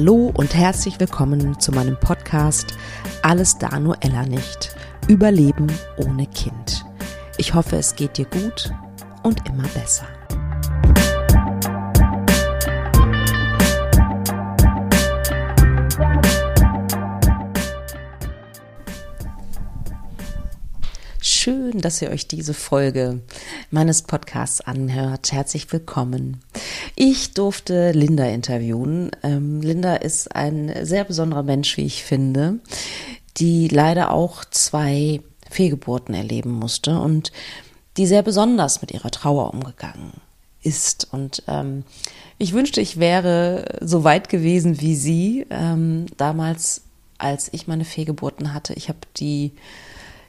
Hallo und herzlich willkommen zu meinem Podcast Alles da nur Ella nicht. Überleben ohne Kind. Ich hoffe, es geht dir gut und immer besser. Schön, dass ihr euch diese Folge meines Podcasts anhört. Herzlich willkommen. Ich durfte Linda interviewen. Ähm, Linda ist ein sehr besonderer Mensch, wie ich finde, die leider auch zwei Fehlgeburten erleben musste und die sehr besonders mit ihrer Trauer umgegangen ist. Und ähm, ich wünschte, ich wäre so weit gewesen wie sie ähm, damals, als ich meine Fehlgeburten hatte. Ich habe die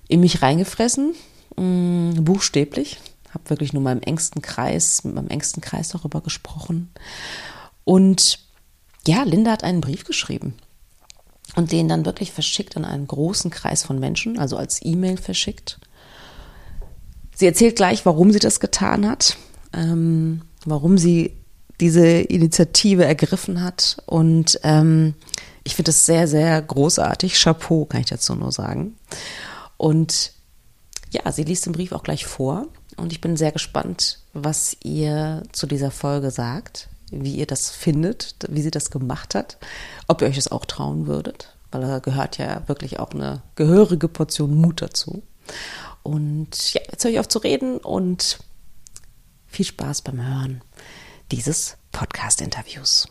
in mich reingefressen, mh, mm, buchstäblich. Habe wirklich nur meinem engsten Kreis, mit meinem engsten Kreis darüber gesprochen. Und ja, Linda hat einen Brief geschrieben und den dann wirklich verschickt an einen großen Kreis von Menschen, also als E-Mail verschickt. Sie erzählt gleich, warum sie das getan hat, ähm, warum sie diese Initiative ergriffen hat. Und ähm, ich finde das sehr, sehr großartig. Chapeau, kann ich dazu nur sagen. Und ja, sie liest den Brief auch gleich vor. Und ich bin sehr gespannt, was ihr zu dieser Folge sagt, wie ihr das findet, wie sie das gemacht hat, ob ihr euch das auch trauen würdet, weil da gehört ja wirklich auch eine gehörige Portion Mut dazu. Und ja, jetzt höre ich auf zu reden und viel Spaß beim Hören dieses Podcast-Interviews.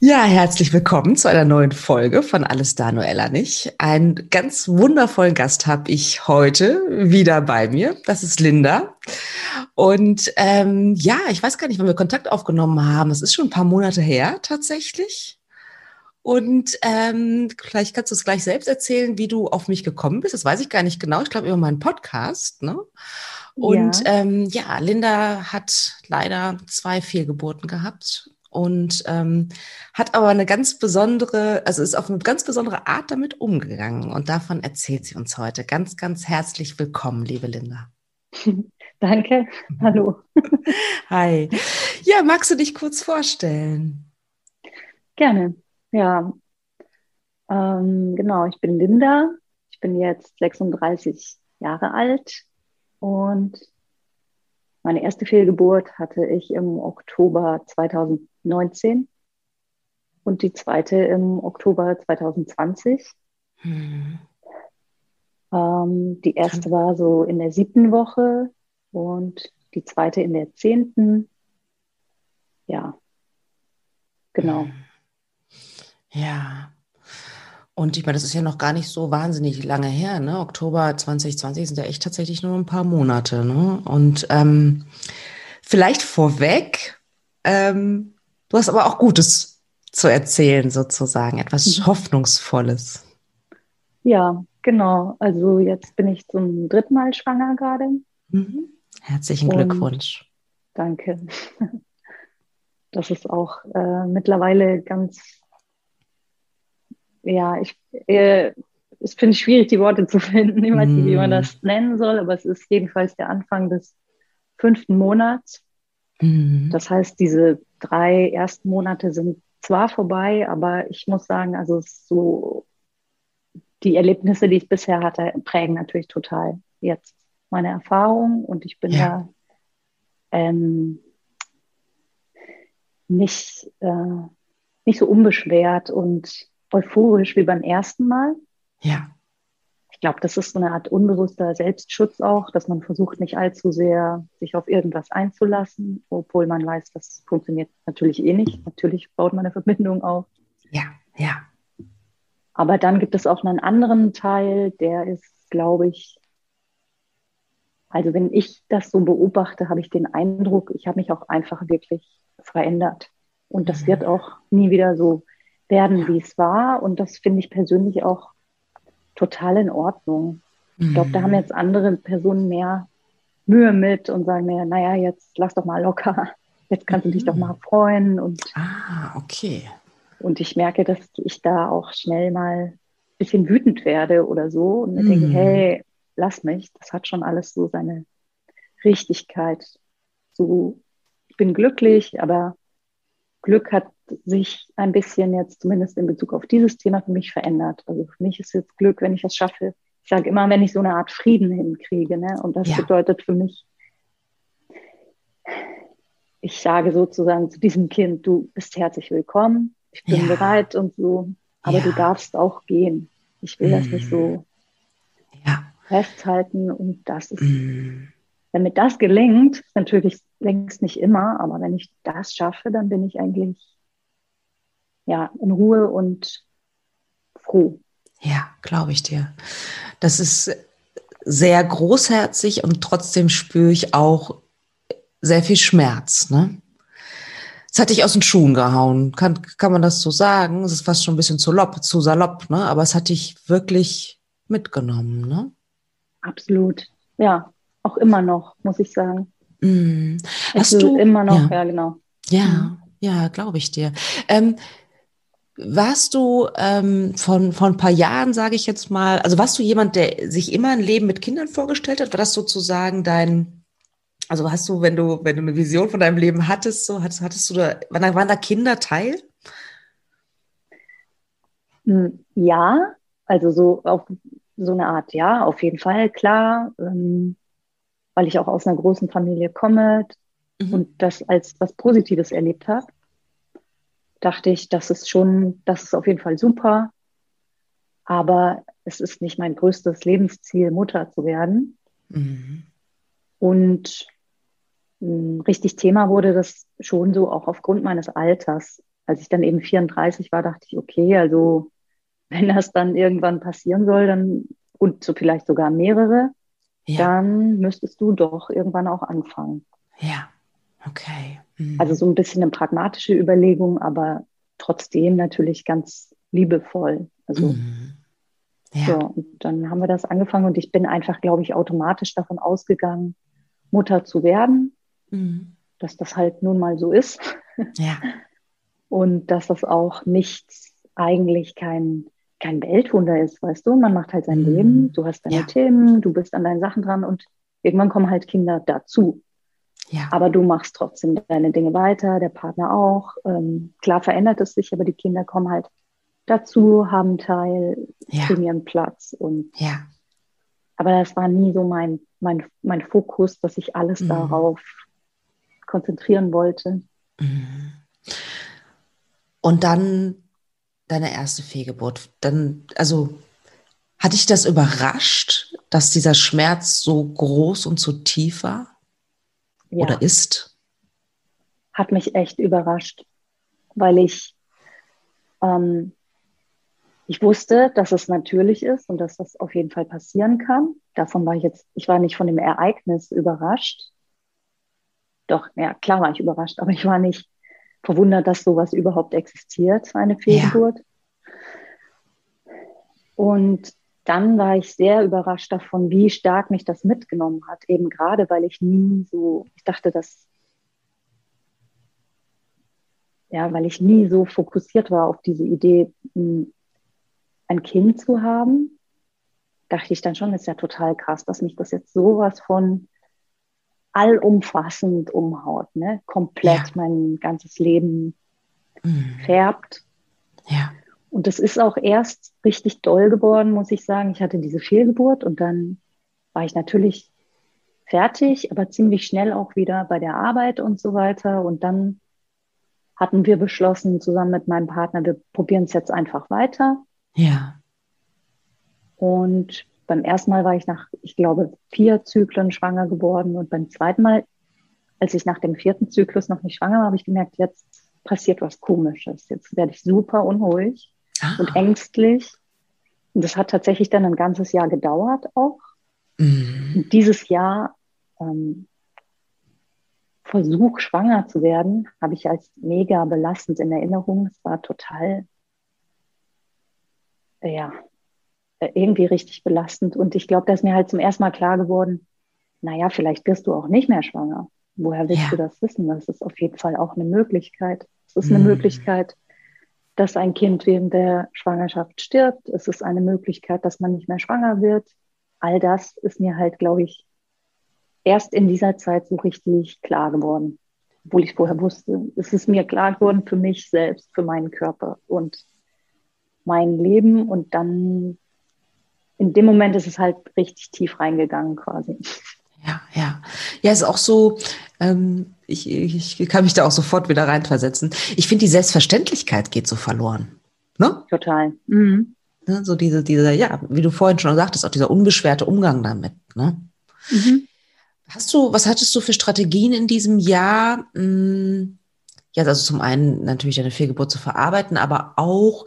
Ja, herzlich willkommen zu einer neuen Folge von Alles da, Noella nicht. Einen ganz wundervollen Gast habe ich heute wieder bei mir. Das ist Linda. Und ähm, ja, ich weiß gar nicht, wann wir Kontakt aufgenommen haben. Es ist schon ein paar Monate her tatsächlich. Und ähm, vielleicht kannst du es gleich selbst erzählen, wie du auf mich gekommen bist. Das weiß ich gar nicht genau. Ich glaube über meinen Podcast. Ne? Und ja. Ähm, ja, Linda hat leider zwei Fehlgeburten gehabt und ähm, hat aber eine ganz besondere, also ist auf eine ganz besondere Art damit umgegangen und davon erzählt sie uns heute. Ganz, ganz herzlich willkommen, liebe Linda. Danke, hallo. Hi. Ja, magst du dich kurz vorstellen? Gerne, ja. Ähm, genau, ich bin Linda, ich bin jetzt 36 Jahre alt und meine erste Fehlgeburt hatte ich im Oktober 2019 und die zweite im Oktober 2020. Hm. Ähm, die erste war so in der siebten Woche und die zweite in der zehnten. Ja, genau. Hm. Ja, und ich meine, das ist ja noch gar nicht so wahnsinnig lange her, ne? Oktober 2020 sind ja echt tatsächlich nur ein paar Monate, ne? Und ähm, vielleicht vorweg, ähm, du hast aber auch Gutes zu erzählen, sozusagen, etwas mhm. Hoffnungsvolles. Ja, genau. Also jetzt bin ich zum dritten Mal schwanger gerade. Mhm. Herzlichen Glückwunsch. danke. Das ist auch äh, mittlerweile ganz ja, ich, äh, es finde ich schwierig, die Worte zu finden. Ich weiß nicht, wie man mm. das nennen soll, aber es ist jedenfalls der Anfang des fünften Monats. Mm. Das heißt, diese drei ersten Monate sind zwar vorbei, aber ich muss sagen, also so die Erlebnisse, die ich bisher hatte, prägen natürlich total jetzt meine Erfahrung und ich bin ja. da ähm, nicht, äh, nicht so unbeschwert und euphorisch wie beim ersten Mal. Ja. Ich glaube, das ist so eine Art unbewusster Selbstschutz auch, dass man versucht, nicht allzu sehr sich auf irgendwas einzulassen, obwohl man weiß, das funktioniert natürlich eh nicht. Natürlich baut man eine Verbindung auf. Ja, ja. Aber dann gibt es auch einen anderen Teil, der ist, glaube ich, also wenn ich das so beobachte, habe ich den Eindruck, ich habe mich auch einfach wirklich verändert. Und das mhm. wird auch nie wieder so werden, wie es war. Und das finde ich persönlich auch total in Ordnung. Ich glaube, da haben mhm. jetzt andere Personen mehr Mühe mit und sagen mir, naja, jetzt lass doch mal locker. Jetzt kannst du dich doch mal freuen. Und, ah, okay. Und ich merke, dass ich da auch schnell mal ein bisschen wütend werde oder so und mir mm. denke, mhm. hey, lass mich. Das hat schon alles so seine Richtigkeit. So, ich bin glücklich, aber Glück hat sich ein bisschen jetzt zumindest in Bezug auf dieses Thema für mich verändert. Also für mich ist jetzt Glück, wenn ich das schaffe. Ich sage immer, wenn ich so eine Art Frieden hinkriege. Ne? Und das ja. bedeutet für mich, ich sage sozusagen zu diesem Kind, du bist herzlich willkommen, ich bin ja. bereit und so, aber ja. du darfst auch gehen. Ich will mm. das nicht so ja. festhalten und das ist, mm. damit das gelingt, natürlich längst nicht immer, aber wenn ich das schaffe, dann bin ich eigentlich ja in Ruhe und froh. Ja, glaube ich dir. Das ist sehr großherzig und trotzdem spüre ich auch sehr viel Schmerz. Ne? Es hat dich aus den Schuhen gehauen. Kann, kann man das so sagen? Es ist fast schon ein bisschen zu, lopp, zu salopp, ne? aber es hat dich wirklich mitgenommen. Ne? Absolut. Ja, auch immer noch, muss ich sagen. Mm. Hast also du immer noch, ja, ja genau. Ja, mhm. ja, glaube ich dir. Ähm, warst du ähm, von, von ein paar Jahren, sage ich jetzt mal, also warst du jemand, der sich immer ein Leben mit Kindern vorgestellt hat? War das sozusagen dein, also hast du, wenn du, wenn du eine Vision von deinem Leben hattest, so hattest, hattest du da, waren da, waren da Kinder Teil? Hm, ja, also so auf so eine Art, ja, auf jeden Fall, klar, ähm, weil ich auch aus einer großen Familie komme mhm. und das als was Positives erlebt habe dachte ich, das ist schon, das ist auf jeden Fall super. Aber es ist nicht mein größtes Lebensziel, Mutter zu werden. Mhm. Und mh, hm, richtig Thema wurde das schon so auch aufgrund meines Alters. Als ich dann eben 34 war, dachte ich, okay, also wenn das dann irgendwann passieren soll, dann und so vielleicht sogar mehrere, ja. dann müsstest du doch irgendwann auch anfangen. Ja, okay. Mhm. Also so ein bisschen eine pragmatische Überlegung, aber trotzdem natürlich ganz liebevoll. Also mhm. ja. so, und dann haben wir das angefangen und ich bin einfach, glaube ich, automatisch davon ausgegangen, Mutter zu werden, mhm. dass das halt nun mal so ist. Ja. Und dass das auch nichts, eigentlich kein, kein Weltwunder ist, weißt du? Man macht halt sein mhm. Leben, du hast deine ja. Themen, du bist an deinen Sachen dran und irgendwann kommen halt Kinder dazu. Ja. Aber du machst trotzdem deine Dinge weiter, der Partner auch. Ähm, klar verändert es sich, aber die Kinder kommen halt dazu, haben Teil, ja. kriegen ihren Platz. Und ja. Aber das war nie so mein, mein, mein Fokus, dass ich alles mhm. darauf konzentrieren wollte. Mhm. Und dann deine erste Fehlgeburt. Dann, also hat dich das überrascht, dass dieser Schmerz so groß und so tief war? Ja. oder ist? Hat mich echt überrascht, weil ich, ähm, ich wusste, dass es natürlich ist und dass das auf jeden Fall passieren kann. Davon war ich jetzt, ich war nicht von dem Ereignis überrascht. Doch, ja, klar war ich überrascht, aber ich war nicht verwundert, dass sowas überhaupt existiert, eine Fehlgeburt. Ja. Und dann war ich sehr überrascht davon, wie stark mich das mitgenommen hat. Eben gerade, weil ich nie so, ich dachte, dass, ja, weil ich nie so fokussiert war auf diese Idee, ein Kind zu haben, dachte ich dann schon, ist ja total krass, dass mich das jetzt sowas von allumfassend umhaut, ne? komplett ja. mein ganzes Leben mhm. färbt. Ja. Und das ist auch erst richtig doll geworden, muss ich sagen. Ich hatte diese Fehlgeburt und dann war ich natürlich fertig, aber ziemlich schnell auch wieder bei der Arbeit und so weiter. Und dann hatten wir beschlossen, zusammen mit meinem Partner, wir probieren es jetzt einfach weiter. Ja. Und beim ersten Mal war ich nach, ich glaube, vier Zyklen schwanger geworden. Und beim zweiten Mal, als ich nach dem vierten Zyklus noch nicht schwanger war, habe ich gemerkt, jetzt passiert was Komisches. Jetzt werde ich super unruhig ah. und ängstlich. Und das hat tatsächlich dann ein ganzes Jahr gedauert auch. Mhm. Dieses Jahr ähm, Versuch, schwanger zu werden, habe ich als mega belastend in Erinnerung. Es war total, äh, ja, irgendwie richtig belastend. Und ich glaube, da ist mir halt zum ersten Mal klar geworden, naja, vielleicht wirst du auch nicht mehr schwanger. Woher willst ja. du das wissen? Das ist auf jeden Fall auch eine Möglichkeit. Es ist eine mhm. Möglichkeit, dass ein Kind während der Schwangerschaft stirbt. Es ist eine Möglichkeit, dass man nicht mehr schwanger wird. All das ist mir halt, glaube ich, erst in dieser Zeit so richtig klar geworden. obwohl ich vorher wusste, es ist mir klar geworden für mich selbst, für meinen Körper und mein Leben. Und dann in dem Moment ist es halt richtig tief reingegangen quasi. Ja, ja. Ja, ist auch so, ähm, ich, ich kann mich da auch sofort wieder reinversetzen. Ich finde, die Selbstverständlichkeit geht so verloren. Ne? Total. Mhm. Ne? So diese, diese, ja, wie du vorhin schon sagtest, auch dieser unbeschwerte Umgang damit. Ne? Mhm. Hast du, was hattest du für Strategien in diesem Jahr? Hm, ja, also zum einen natürlich deine Fehlgeburt zu verarbeiten, aber auch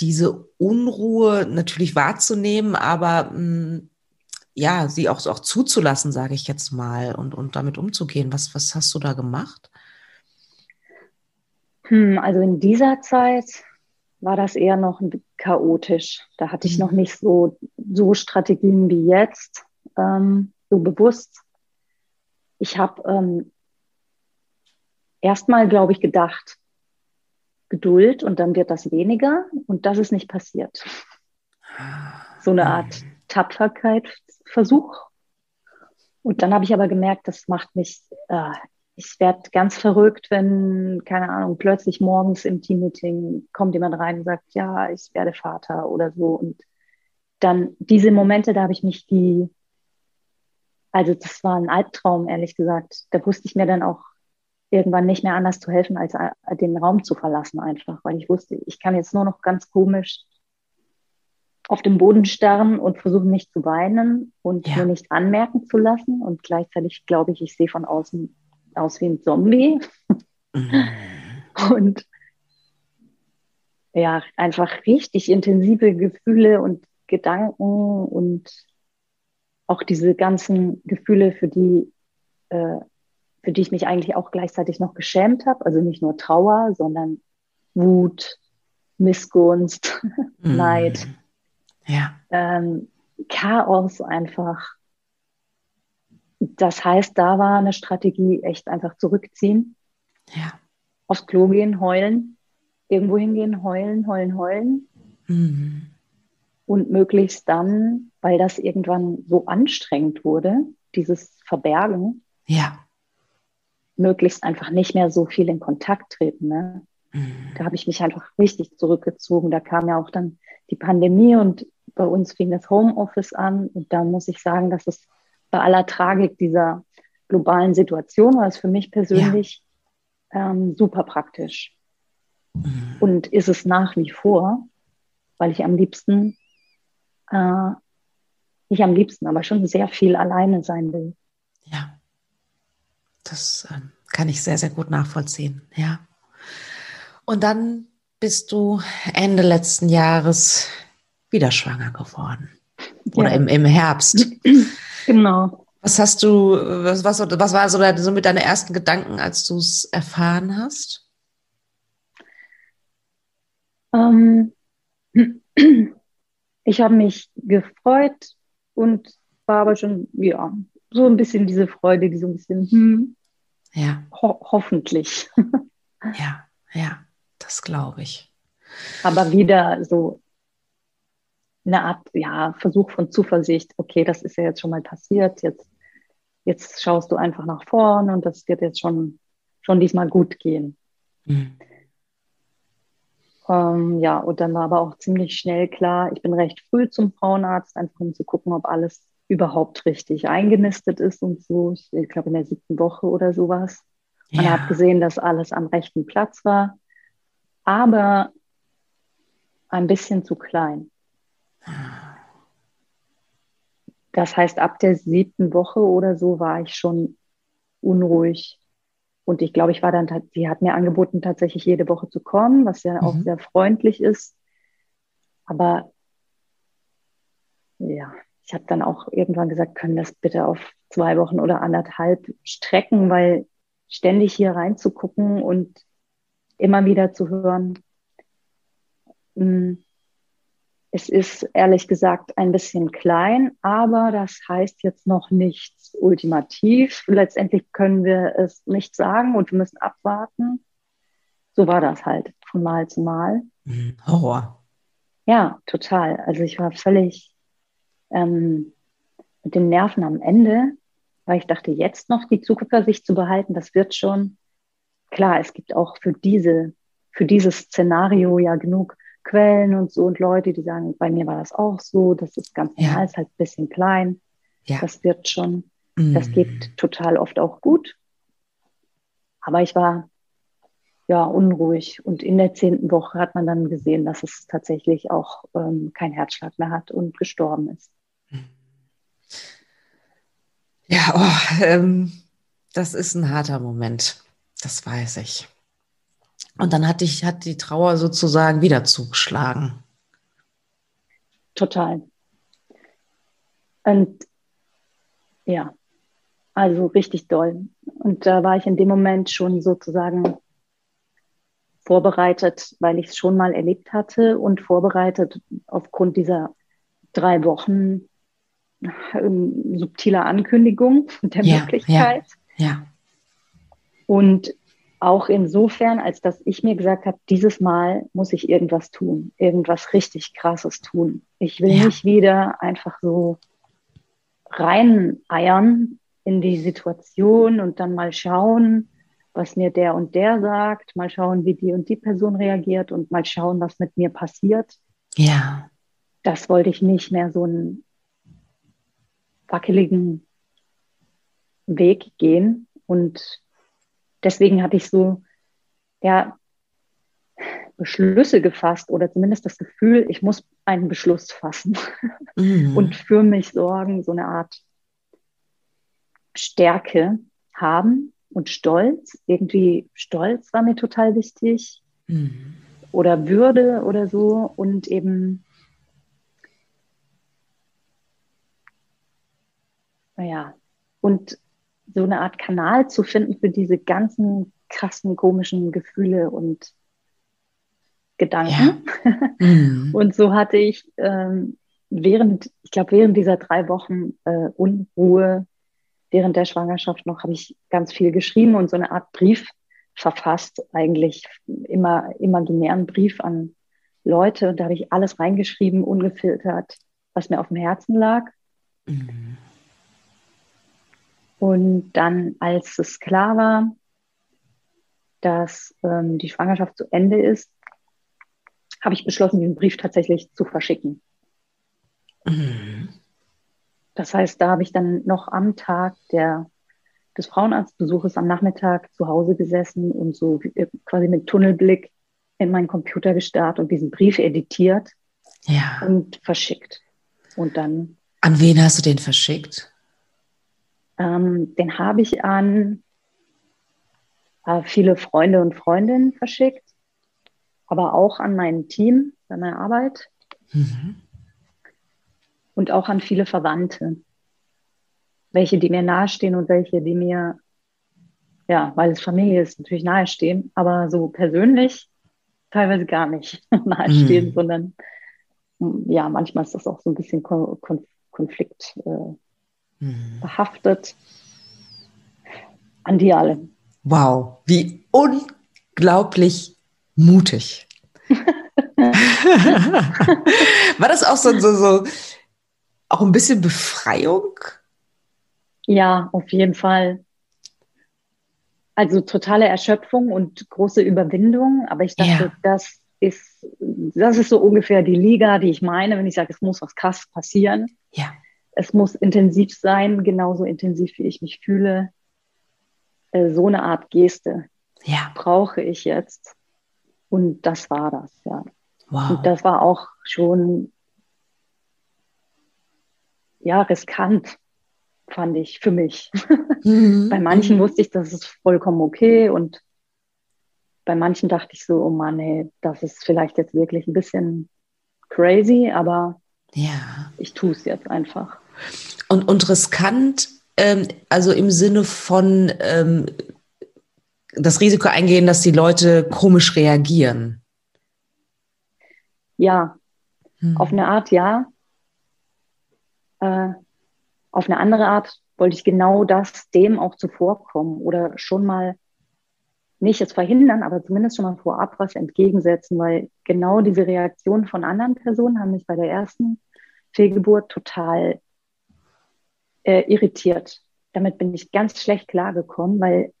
diese Unruhe natürlich wahrzunehmen, aber mh, hm, ja, sie auch, auch zuzulassen, sage ich jetzt mal, und, und damit umzugehen. Was, was hast du da gemacht? Hm, also in dieser Zeit war das eher noch chaotisch. Da hatte ich mhm. noch nicht so, so Strategien wie jetzt, ähm, so bewusst. Ich habe ähm, erstmal, glaube ich, gedacht, Geduld und dann wird das weniger und das ist nicht passiert. So eine Art Tapferkeitsversuch. Und dann habe ich aber gemerkt, das macht mich, äh, ich werde ganz verrückt, wenn, keine Ahnung, plötzlich morgens im Teammeeting kommt jemand rein und sagt, ja, ich werde Vater oder so. Und dann diese Momente, da habe ich mich die, also das war ein Albtraum, ehrlich gesagt. Da wusste ich mir dann auch irgendwann nicht mehr anders zu helfen, als äh, den Raum zu verlassen einfach, weil ich wusste, ich kann jetzt nur noch ganz komisch auf dem Boden starren und versuchen nicht zu weinen und ja. mir nicht anmerken zu lassen. Und gleichzeitig glaube ich, ich sehe von außen aus wie ein Zombie. Mhm. Und ja, einfach richtig intensive Gefühle und Gedanken und auch diese ganzen Gefühle, für die äh, für die ich mich eigentlich auch gleichzeitig noch geschämt habe. Also nicht nur Trauer, sondern Wut, Missgunst. Neid. Ja. Ähm, Chaos einfach. Das heißt, da war eine Strategie echt einfach zurückziehen. Ja. Aufs Klo gehen, heulen, irgendwo hingehen, heulen, heulen, heulen. Mhm. Und möglichst dann, weil das irgendwann so anstrengend wurde, dieses Verbergen, ja möglichst einfach nicht mehr so viel in Kontakt treten. Ne? Mhm. Da habe ich mich einfach richtig zurückgezogen. Da kam ja auch dann die Pandemie und bei uns fing das Homeoffice an. Und da muss ich sagen, dass es bei aller Tragik dieser globalen Situation war es für mich persönlich ja. ähm, super praktisch. Mhm. Und ist es nach wie vor, weil ich am liebsten, äh, nicht am liebsten, aber schon sehr viel alleine sein will. Ja. Das äh, kann ich sehr, sehr gut nachvollziehen, ja. Und dann bist du Ende letzten Jahres wieder schwanger geworden. Oder ja. im, im Herbst. Genau. Was hast du, was, was, was war so, so mit deinen ersten Gedanken, als du es erfahren hast? Ähm, ich habe mich gefreut und war aber schon, ja, so ein bisschen diese Freude, die so ein bisschen, hm, ja. Ho hoffentlich. ja, ja, das glaube ich. Aber wieder so eine Art, ja, Versuch von Zuversicht. Okay, das ist ja jetzt schon mal passiert. Jetzt, jetzt schaust du einfach nach vorn und das wird jetzt schon, schon diesmal gut gehen. Mhm. Ähm, ja, und dann war aber auch ziemlich schnell klar, ich bin recht früh zum Frauenarzt, einfach um zu gucken, ob alles überhaupt richtig eingenistet ist und so. Ich glaube, in der siebten Woche oder sowas. Ja. hat gesehen, dass alles am rechten Platz war, aber ein bisschen zu klein. Das heißt, ab der siebten Woche oder so war ich schon unruhig. Und ich glaube, ich war dann, sie hat mir angeboten, tatsächlich jede Woche zu kommen, was ja mhm. auch sehr freundlich ist. Aber ja, ich habe dann auch irgendwann gesagt, können das bitte auf zwei Wochen oder anderthalb strecken, weil ständig hier reinzugucken und immer wieder zu hören, hm, es ist ehrlich gesagt ein bisschen klein, aber das heißt jetzt noch nichts ultimativ. Letztendlich können wir es nicht sagen und wir müssen abwarten. So war das halt von Mal zu Mal. Hm, Horror. Ja, total. Also ich war völlig ähm, mit den Nerven am Ende, weil ich dachte, jetzt noch die Zuversicht zu behalten, das wird schon. klar, es gibt auch für diese, für dieses Szenario ja genug Quellen und so und Leute, die sagen, bei mir war das auch so, das ist ganz normal, ja. ist halt ein bisschen klein. Ja. Das wird schon, mm. das geht total oft auch gut. Aber ich war ja unruhig und in der zehnten Woche hat man dann gesehen, dass es tatsächlich auch ähm, kein Herzschlag mehr hat und gestorben ist. Ja, oh, ähm, das ist ein harter Moment. Das weiß ich. Und dann hat, dich, hat die Trauer sozusagen wieder zugeschlagen. Total. Und ja, also richtig doll. Und da war ich in dem Moment schon sozusagen vorbereitet, weil ich es schon mal erlebt hatte und vorbereitet aufgrund dieser drei Wochen ähm, subtiler Ankündigung der ja, Möglichkeit. Ja, ja. Und auch insofern, als dass ich mir gesagt habe, dieses Mal muss ich irgendwas tun, irgendwas richtig Krasses tun. Ich will ja. nicht wieder einfach so reineiern in die Situation und dann mal schauen, was mir der und der sagt, mal schauen, wie die und die Person reagiert und mal schauen, was mit mir passiert. Ja. Das wollte ich nicht mehr so einen wackeligen Weg gehen und deswegen hatte ich so, ja, Beschlüsse gefasst oder zumindest das Gefühl, ich muss einen Beschluss fassen mhm. und für mich sorgen, so eine Art Stärke haben und Stolz. Irgendwie Stolz war mir total wichtig mhm. oder Würde oder so und eben, naja, und so eine Art Kanal zu finden für diese ganzen krassen, komischen Gefühle und Gedanken. Ja. Mhm. Und so hatte ich ähm, während, ich glaube, während dieser drei Wochen äh, Unruhe, während der Schwangerschaft noch, habe ich ganz viel geschrieben und so eine Art Brief verfasst, eigentlich immer imaginären Brief an Leute. Und da habe ich alles reingeschrieben, ungefiltert, was mir auf dem Herzen lag. Mhm. Und dann, als es klar war, dass ähm, die Schwangerschaft zu Ende ist, habe ich beschlossen, diesen Brief tatsächlich zu verschicken. Mhm. Das heißt, da habe ich dann noch am Tag der, des Frauenarztbesuches am Nachmittag zu Hause gesessen und so äh, quasi mit Tunnelblick in meinen Computer gestarrt und diesen Brief editiert ja. und verschickt. Und dann. An wen hast du den verschickt? Ähm, den habe ich an äh, viele Freunde und Freundinnen verschickt, aber auch an mein Team bei meiner Arbeit mhm. und auch an viele Verwandte. Welche, die mir nahestehen und welche, die mir, ja, weil es Familie ist, natürlich nahestehen, aber so persönlich teilweise gar nicht nahestehen, mhm. sondern ja, manchmal ist das auch so ein bisschen Konflikt. Äh, mhm. behaftet. An die alle. Wow, wie unglaublich mutig. War das auch so, so, so, auch ein bisschen Befreiung? Ja, auf jeden Fall. Also totale Erschöpfung und große Überwindung. Aber ich dachte, ja. das ist, das ist so ungefähr die Liga, die ich meine, wenn ich sage, es muss was krass passieren. Ja es muss intensiv sein, genauso intensiv wie ich mich fühle. Äh, so eine Art Geste ja. brauche ich jetzt. Und das war das, ja. Wow. Und das war auch schon ja riskant, fand ich für mich. Mhm. bei manchen wusste ich, das ist vollkommen okay und bei manchen dachte ich so, oh Mann, ey, das ist vielleicht jetzt wirklich ein bisschen crazy, aber ja. ich tue es jetzt einfach. Und, und riskant, ähm, also im Sinne von ähm, das Risiko eingehen, dass die Leute komisch reagieren. Ja, hm. auf eine Art ja. Äh, auf eine andere Art wollte ich genau das dem auch zuvorkommen oder schon mal nicht es verhindern, aber zumindest schon mal vorab was entgegensetzen, weil genau diese Reaktionen von anderen Personen haben mich bei der ersten Fehlgeburt total äh, irritiert. Damit bin ich ganz schlecht klargekommen, weil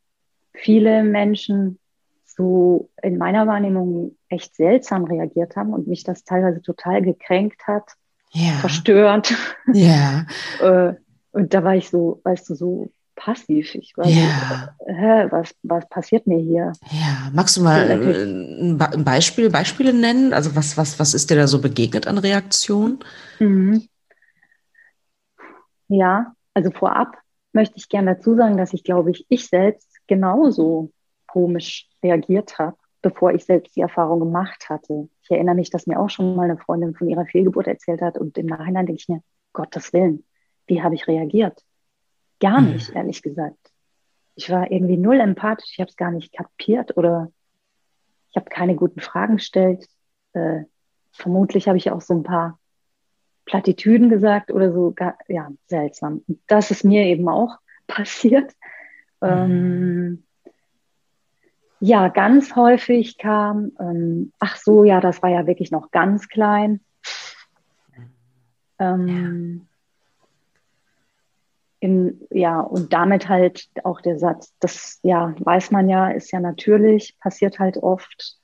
viele Menschen so in meiner Wahrnehmung echt seltsam reagiert haben und mich das teilweise total gekränkt hat, ja. verstört. Ja. Äh, und da war ich so, weißt du, so passiv. Ich war ja. so, hä, was, was passiert mir hier? Ja, magst du mal ein Beispiel, Beispiele nennen? Also was, was, was ist dir da so begegnet an Reaktion? Mhm. Ja, also vorab möchte ich gerne dazu sagen, dass ich glaube ich, ich selbst genauso komisch reagiert habe, bevor ich selbst die Erfahrung gemacht hatte. Ich erinnere mich, dass mir auch schon mal eine Freundin von ihrer Fehlgeburt erzählt hat und im Nachhinein denke ich mir, Gottes Willen, wie habe ich reagiert? Gar mhm. nicht, ehrlich gesagt. Ich war irgendwie null empathisch, ich habe es gar nicht kapiert oder ich habe keine guten Fragen gestellt. Äh, vermutlich habe ich auch so ein paar Plattitüden gesagt oder so. Ja, seltsam. Das ist mir eben auch passiert. Mhm. Ähm, ja, ganz häufig kam, ähm, ach so, ja, das war ja wirklich noch ganz klein. Ähm, in, ja, und damit halt auch der Satz, das ja, weiß man ja, ist ja natürlich, passiert halt oft.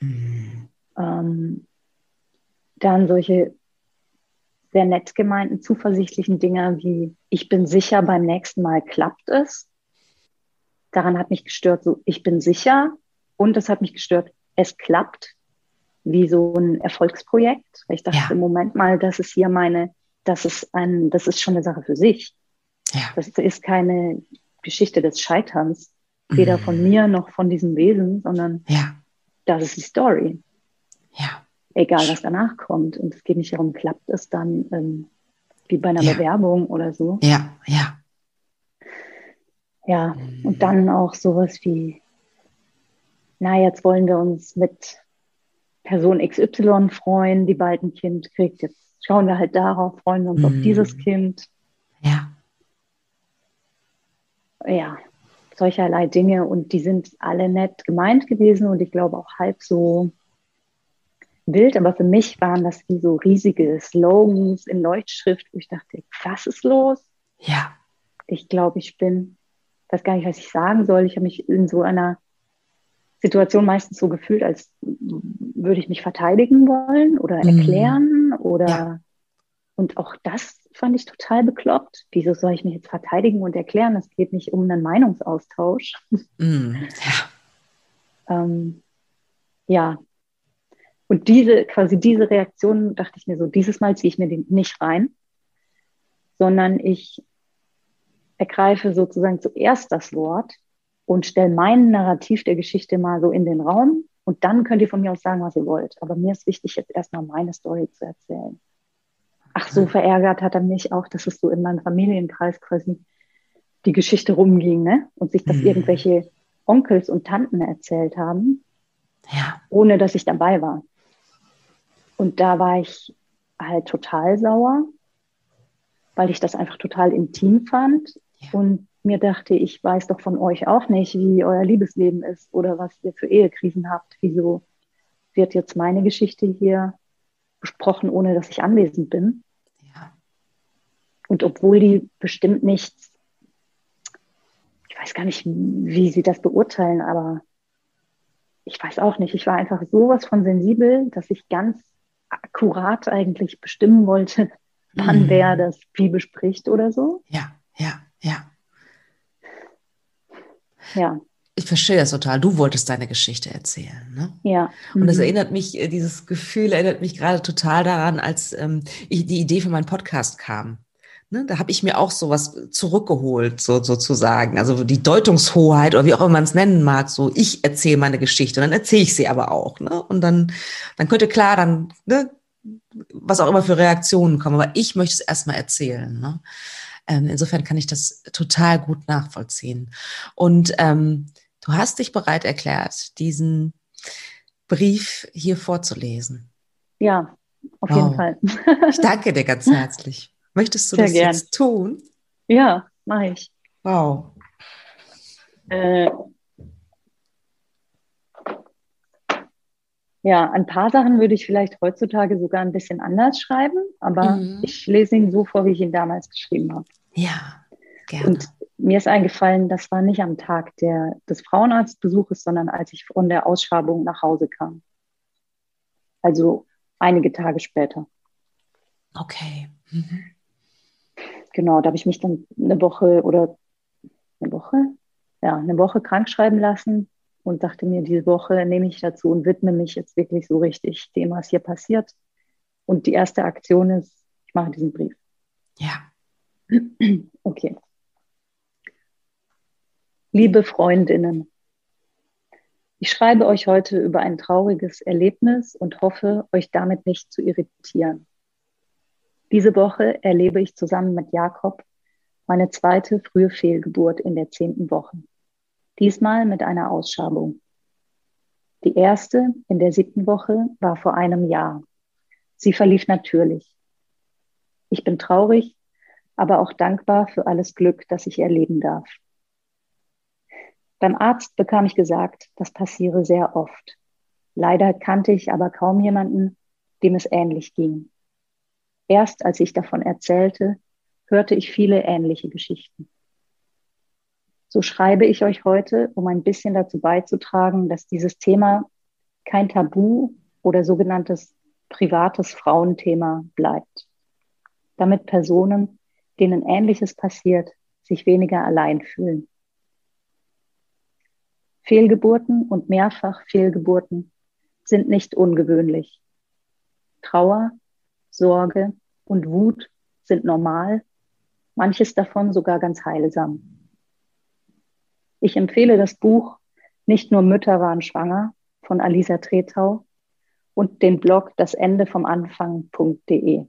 Mhm. Ähm, dann solche sehr nett gemeinten, zuversichtlichen Dinge wie, ich bin sicher, beim nächsten Mal klappt es. Daran hat mich gestört, so, ich bin sicher. Und es hat mich gestört, es klappt, wie so ein Erfolgsprojekt. Ich dachte ja. im Moment mal, das ist hier meine das ist ein, das ist schon eine Sache für sich. Ja. Das ist keine Geschichte des Scheiterns, weder mhm. von mir noch von diesem Wesen, sondern ja. das ist die Story. Ja. Egal, was danach kommt. Und es geht nicht darum, klappt es dann ähm, wie bei einer ja. Bewerbung oder so. Ja, ja. Ja, mhm. und dann auch sowas wie, na, jetzt wollen wir uns mit Person XY freuen, die bald ein Kind kriegt. Jetzt schauen wir halt darauf, freuen wir uns mhm. auf dieses Kind. Ja. Ja, solcherlei Dinge und die sind alle nett gemeint gewesen und ich glaube auch halb so wild, aber für mich waren das wie so riesige Slogans in Leuchtschrift, wo ich dachte, was ist los? Ja. Ich glaube, ich bin, weiß gar nicht, was ich sagen soll. Ich habe mich in so einer Situation meistens so gefühlt, als würde ich mich verteidigen wollen oder mhm. erklären oder ja. und auch das fand ich total bekloppt. Wieso soll ich mich jetzt verteidigen und erklären? Es geht nicht um einen Meinungsaustausch. Mhm. Ja. ähm, ja. Und diese, quasi diese Reaktion dachte ich mir so, dieses Mal ziehe ich mir den nicht rein, sondern ich ergreife sozusagen zuerst das Wort und stelle mein Narrativ der Geschichte mal so in den Raum und dann könnt ihr von mir aus sagen, was ihr wollt. Aber mir ist wichtig, jetzt erstmal meine Story zu erzählen. Ach, so verärgert hat er mich auch, dass es so in meinem Familienkreis quasi die Geschichte rumging, ne? Und sich das mhm. irgendwelche Onkels und Tanten erzählt haben, ja. ohne dass ich dabei war. Und da war ich halt total sauer, weil ich das einfach total intim fand ja. und mir dachte, ich weiß doch von euch auch nicht, wie euer Liebesleben ist oder was ihr für Ehekrisen habt. Wieso wird jetzt meine Geschichte hier besprochen, ohne dass ich anwesend bin? Ja. Und obwohl die bestimmt nichts, ich weiß gar nicht, wie sie das beurteilen, aber ich weiß auch nicht. Ich war einfach sowas von sensibel, dass ich ganz akkurat eigentlich bestimmen wollte, wann mhm. wer das wie bespricht oder so. Ja, ja, ja. Ja. Ich verstehe das total. Du wolltest deine Geschichte erzählen. Ne? Ja. Und das mhm. erinnert mich, äh, dieses Gefühl erinnert mich gerade total daran, als ähm, ich, die Idee für meinen Podcast kam. Ne, da habe ich mir auch sowas zurückgeholt, so, sozusagen. Also die Deutungshoheit oder wie auch immer man es nennen mag, so ich erzähle meine Geschichte und dann erzähle ich sie aber auch. Ne? Und dann, dann könnte klar dann, ne, was auch immer für Reaktionen kommen, aber ich möchte es erstmal erzählen. Ne? Ähm, insofern kann ich das total gut nachvollziehen. Und ähm, du hast dich bereit erklärt, diesen Brief hier vorzulesen. Ja, auf wow. jeden Fall. ich danke dir ganz herzlich. Möchtest du Sehr das gern. jetzt tun? Ja, mache ich. Wow. Äh, Ja, ein paar Sachen würde ich vielleicht heutzutage sogar ein bisschen anders schreiben, aber mhm. ich lese ihn so vor, wie ich ihn damals geschrieben habe. Ja, gerne. Und mir ist eingefallen, das war nicht am Tag der, des Frauenarztbesuches, sondern als ich von der Ausschabung nach Hause kam. Also einige Tage später. Okay. Mhm. Genau, da habe ich mich dann eine Woche oder eine Woche, ja, eine Woche krank schreiben lassen und dachte mir, diese Woche nehme ich dazu und widme mich jetzt wirklich so richtig dem, was hier passiert. Und die erste Aktion ist, ich mache diesen Brief. Ja. Okay. Liebe Freundinnen, ich schreibe euch heute über ein trauriges Erlebnis und hoffe, euch damit nicht zu irritieren. Diese Woche erlebe ich zusammen mit Jakob meine zweite frühe Fehlgeburt in der zehnten Woche. Diesmal mit einer Ausschabung. Die erste in der siebten Woche war vor einem Jahr. Sie verlief natürlich. Ich bin traurig, aber auch dankbar für alles Glück, das ich erleben darf. Beim Arzt bekam ich gesagt, das passiere sehr oft. Leider kannte ich aber kaum jemanden, dem es ähnlich ging. Erst als ich davon erzählte, hörte ich viele ähnliche Geschichten. So schreibe ich euch heute, um ein bisschen dazu beizutragen, dass dieses Thema kein Tabu oder sogenanntes privates Frauenthema bleibt. Damit Personen, denen Ähnliches passiert, sich weniger allein fühlen. Fehlgeburten und mehrfach Fehlgeburten sind nicht ungewöhnlich. Trauer, Sorge und Wut sind normal, manches davon sogar ganz heilsam. Ich empfehle das Buch Nicht nur Mütter waren schwanger von Alisa Tretau und den Blog das Ende vom Anfang.de.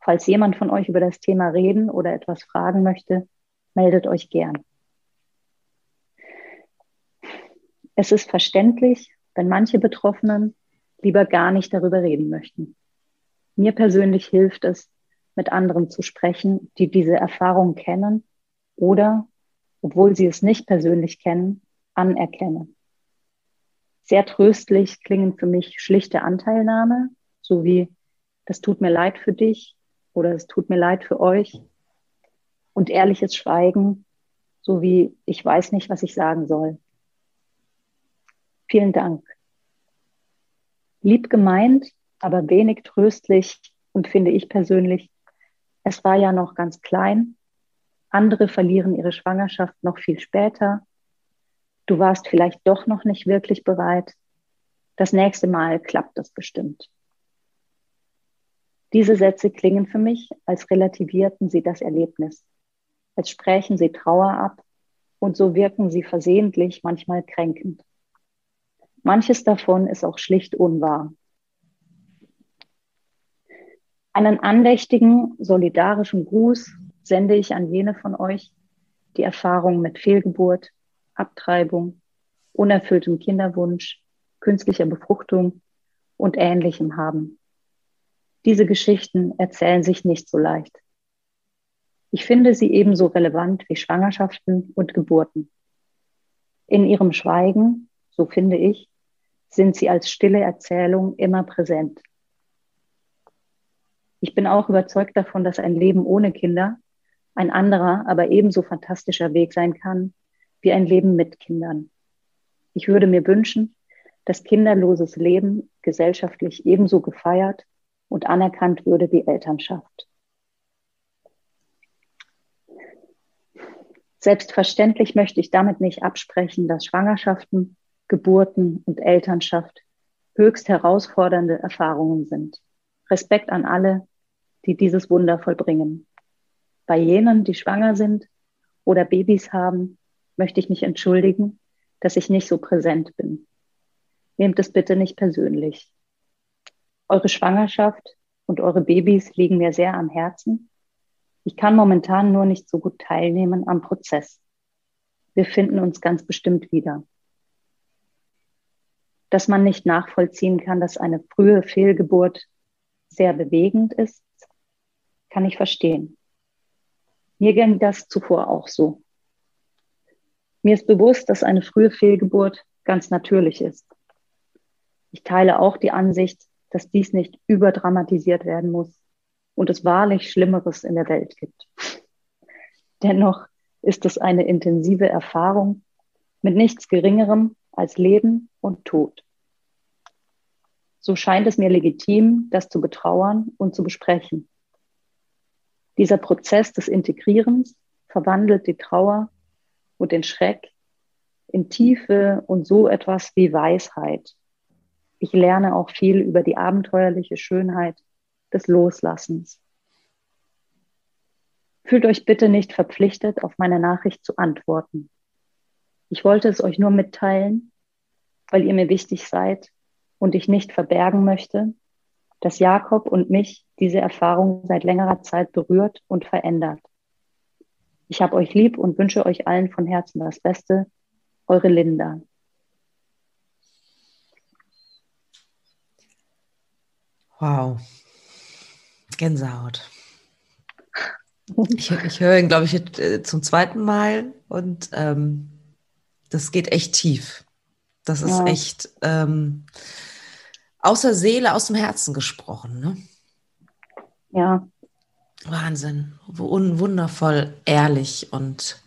Falls jemand von euch über das Thema reden oder etwas fragen möchte, meldet euch gern. Es ist verständlich, wenn manche Betroffenen lieber gar nicht darüber reden möchten. Mir persönlich hilft es, mit anderen zu sprechen, die diese Erfahrung kennen oder, obwohl sie es nicht persönlich kennen, anerkennen. Sehr tröstlich klingen für mich schlichte Anteilnahme, sowie das tut mir leid für dich oder es tut mir leid für euch und ehrliches Schweigen, sowie ich weiß nicht, was ich sagen soll. Vielen Dank. Lieb gemeint, aber wenig tröstlich und finde ich persönlich, es war ja noch ganz klein. Andere verlieren ihre Schwangerschaft noch viel später. Du warst vielleicht doch noch nicht wirklich bereit. Das nächste Mal klappt es bestimmt. Diese Sätze klingen für mich, als relativierten sie das Erlebnis, als sprächen sie Trauer ab und so wirken sie versehentlich manchmal kränkend. Manches davon ist auch schlicht unwahr. Einen andächtigen, solidarischen Gruß sende ich an jene von euch, die Erfahrungen mit Fehlgeburt, Abtreibung, unerfülltem Kinderwunsch, künstlicher Befruchtung und Ähnlichem haben. Diese Geschichten erzählen sich nicht so leicht. Ich finde sie ebenso relevant wie Schwangerschaften und Geburten. In ihrem Schweigen, so finde ich, sind sie als stille Erzählung immer präsent. Ich bin auch überzeugt davon, dass ein Leben ohne Kinder ein anderer, aber ebenso fantastischer Weg sein kann wie ein Leben mit Kindern. Ich würde mir wünschen, dass kinderloses Leben gesellschaftlich ebenso gefeiert und anerkannt würde wie Elternschaft. Selbstverständlich möchte ich damit nicht absprechen, dass Schwangerschaften Geburten und Elternschaft höchst herausfordernde Erfahrungen sind. Respekt an alle, die dieses Wunder vollbringen. Bei jenen, die schwanger sind oder Babys haben, möchte ich mich entschuldigen, dass ich nicht so präsent bin. Nehmt es bitte nicht persönlich. Eure Schwangerschaft und eure Babys liegen mir sehr am Herzen. Ich kann momentan nur nicht so gut teilnehmen am Prozess. Wir finden uns ganz bestimmt wieder dass man nicht nachvollziehen kann, dass eine frühe Fehlgeburt sehr bewegend ist, kann ich verstehen. Mir ging das zuvor auch so. Mir ist bewusst, dass eine frühe Fehlgeburt ganz natürlich ist. Ich teile auch die Ansicht, dass dies nicht überdramatisiert werden muss und es wahrlich Schlimmeres in der Welt gibt. Dennoch ist es eine intensive Erfahrung mit nichts Geringerem als Leben und Tod. So scheint es mir legitim, das zu betrauern und zu besprechen. Dieser Prozess des Integrierens verwandelt die Trauer und den Schreck in Tiefe und so etwas wie Weisheit. Ich lerne auch viel über die abenteuerliche Schönheit des Loslassens. Fühlt euch bitte nicht verpflichtet, auf meine Nachricht zu antworten. Ich wollte es euch nur mitteilen, weil ihr mir wichtig seid und ich nicht verbergen möchte, dass Jakob und mich diese Erfahrung seit längerer Zeit berührt und verändert. Ich habe euch lieb und wünsche euch allen von Herzen das Beste. Eure Linda. Wow. Gänsehaut. Ich, ich höre ihn, glaube ich, äh, zum zweiten Mal und ähm, das geht echt tief. Das ist ja. echt ähm, aus der Seele, aus dem Herzen gesprochen. Ne? Ja. Wahnsinn. Wundervoll, ehrlich und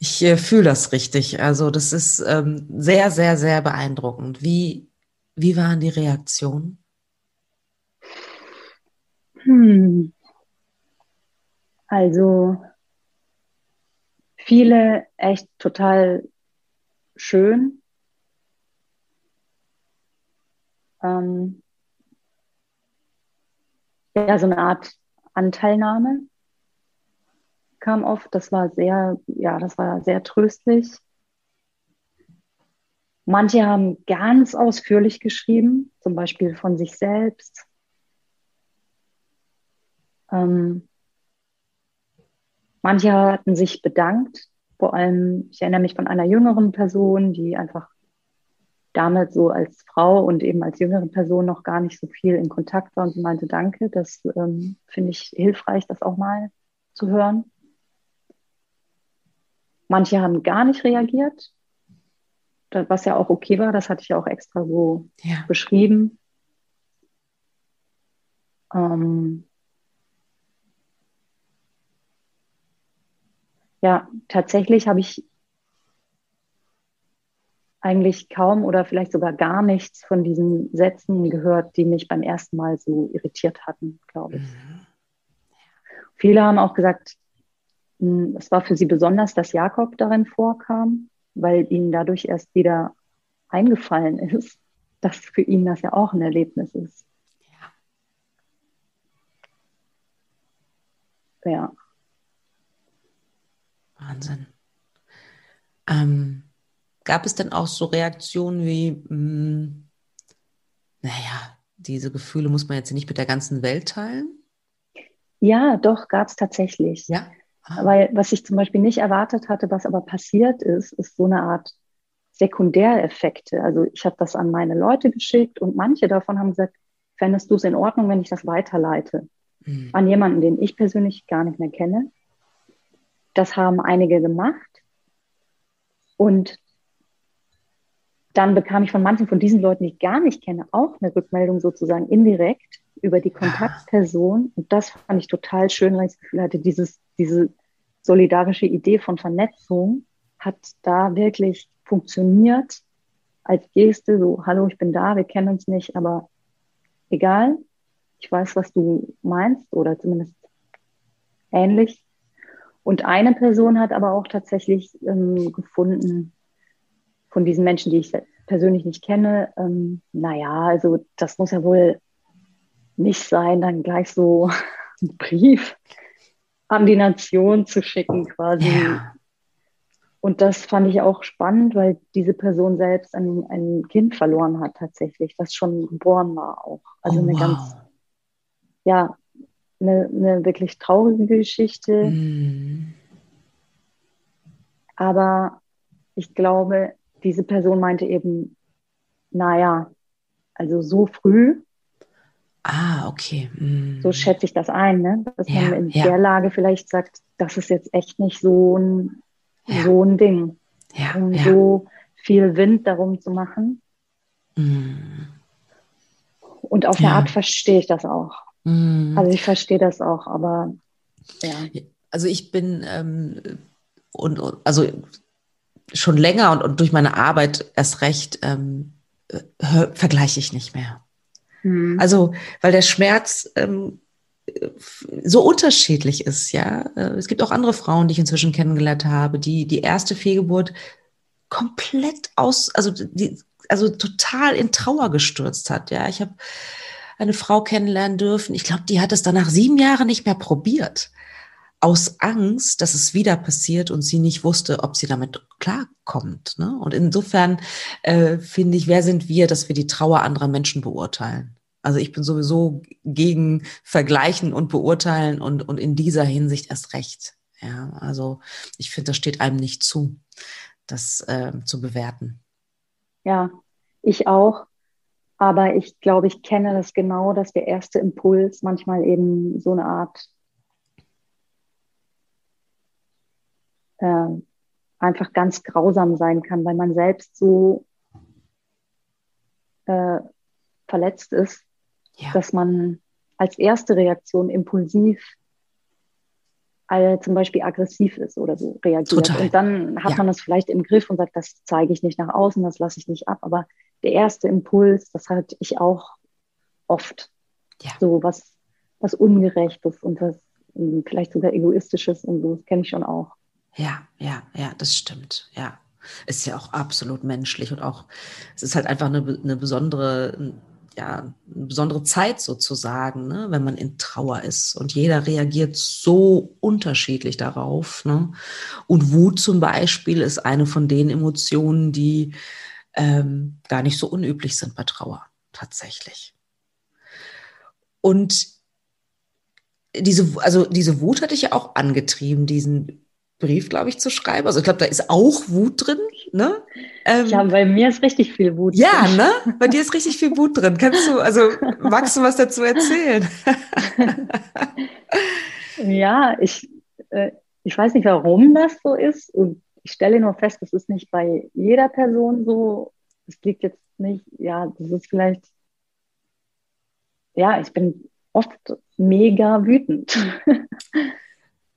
ich äh, fühle das richtig. Also das ist ähm, sehr, sehr, sehr beeindruckend. Wie, wie waren die Reaktionen? Hm. Also viele echt total schön. Ähm, ja, so eine Art Anteilnahme kam oft. Das war sehr, ja, das war sehr tröstlich. Manche haben ganz ausführlich geschrieben, zum Beispiel von sich selbst. Ähm, manche hatten sich bedankt, vor allem, ich erinnere mich von einer jüngeren Person, die einfach damit so als Frau und eben als jüngere Person noch gar nicht so viel in Kontakt war und sie meinte, danke, das ähm, finde ich hilfreich, das auch mal zu hören. Manche haben gar nicht reagiert, was ja auch okay war, das hatte ich ja auch extra so ja. beschrieben. Ähm ja, tatsächlich habe ich eigentlich kaum oder vielleicht sogar gar nichts von diesen Sätzen gehört, die mich beim ersten Mal so irritiert hatten, glaube ich. Mhm. Viele haben auch gesagt, hm, es war für sie besonders, dass Jakob darin vorkam, weil ihnen dadurch erst wieder eingefallen ist, dass für ihn das ja auch ein Erlebnis ist. Ja. ja. Wahnsinn. Ähm, gab es denn auch so Reaktionen wie, mh, hm, naja, diese Gefühle muss man jetzt nicht mit der ganzen Welt teilen? Ja, doch, gab es tatsächlich. Ja. Ah. Weil was ich zum Beispiel nicht erwartet hatte, was aber passiert ist, ist so eine Art Sekundäreffekte. Also ich habe das an meine Leute geschickt und manche davon haben gesagt, fändest du es in Ordnung, wenn ich das weiterleite? Mhm. An jemanden, den ich persönlich gar nicht mehr kenne. Das haben einige gemacht. Und dann bekam ich von manchen von diesen Leuten, die ich gar nicht kenne, auch eine Rückmeldung sozusagen indirekt über die Kontaktperson. Und das fand ich total schön, weil ich das Gefühl hatte, dieses, diese solidarische Idee von Vernetzung hat da wirklich funktioniert als Geste, so, hallo, ich bin da, wir kennen uns nicht, aber egal, ich weiß, was du meinst oder zumindest ähnlich. Und eine Person hat aber auch tatsächlich ähm, gefunden, von diesen Menschen, die ich persönlich nicht kenne, ähm, naja, also das muss ja wohl nicht sein, dann gleich so einen Brief an die Nation zu schicken quasi. Ja. Und das fand ich auch spannend, weil diese Person selbst ein, ein Kind verloren hat tatsächlich, das schon geboren war auch. Also oh, eine wow. ganz, ja, eine, eine wirklich traurige Geschichte. Mm. Aber ich glaube, diese Person meinte eben, naja, also so früh. Ah, okay. Mm. So schätze ich das ein, ne? dass ja, man in ja. der Lage vielleicht sagt, das ist jetzt echt nicht so ein, ja. so ein Ding, um so viel Wind darum zu machen. Mm. Und auf eine Art verstehe ich das auch. Mm. Also ich verstehe das auch, aber ja. Also ich bin ähm, und, und also schon länger und, und durch meine Arbeit erst recht ähm, vergleiche ich nicht mehr. Mhm. Also, weil der Schmerz ähm, so unterschiedlich ist, ja. Äh, es gibt auch andere Frauen, die ich inzwischen kennengelernt habe, die die erste Fehlgeburt komplett aus, also die, also total in Trauer gestürzt hat. Ja, ich habe eine Frau kennenlernen dürfen. Ich glaube, die hat es dann nach sieben Jahren nicht mehr probiert. Aus Angst, dass es wieder passiert und sie nicht wusste, ob sie damit klarkommt. Ne? Und insofern äh, finde ich, wer sind wir, dass wir die Trauer anderer Menschen beurteilen? Also ich bin sowieso gegen Vergleichen und Beurteilen und, und in dieser Hinsicht erst recht. Ja, also ich finde, das steht einem nicht zu, das äh, zu bewerten. Ja, ich auch. Aber ich glaube, ich kenne das genau, dass der erste Impuls manchmal eben so eine Art äh, einfach ganz grausam sein kann, weil man selbst so äh, verletzt ist, ja. dass man als erste Reaktion impulsiv äh, zum Beispiel aggressiv ist oder so reagiert. Total. Und dann hat ja. man das vielleicht im Griff und sagt, das zeige ich nicht nach außen, das lasse ich nicht ab. Aber der erste Impuls, das hatte ich auch oft. Ja. So was, was Ungerechtes und was hm, vielleicht sogar Egoistisches und so, das kenne ich schon auch. Ja, ja, ja, das stimmt, ja. Ist ja auch absolut menschlich und auch, es ist halt einfach eine, eine besondere ja, eine besondere Zeit sozusagen, ne, wenn man in Trauer ist. Und jeder reagiert so unterschiedlich darauf. Ne? Und Wut zum Beispiel ist eine von den Emotionen, die ähm, gar nicht so unüblich sind bei Trauer, tatsächlich. Und diese, also diese Wut hatte ich ja auch angetrieben, diesen Brief, glaube ich, zu schreiben. Also ich glaube, da ist auch Wut drin. Ne? Ähm, ja, bei mir ist richtig viel Wut. Ja, drin. ne? Bei dir ist richtig viel Wut drin. Kannst du, also magst du was dazu erzählen? ja, ich, äh, ich weiß nicht, warum das so ist. Und ich stelle nur fest, das ist nicht bei jeder Person so. Es liegt jetzt nicht, ja, das ist vielleicht, ja, ich bin oft mega wütend.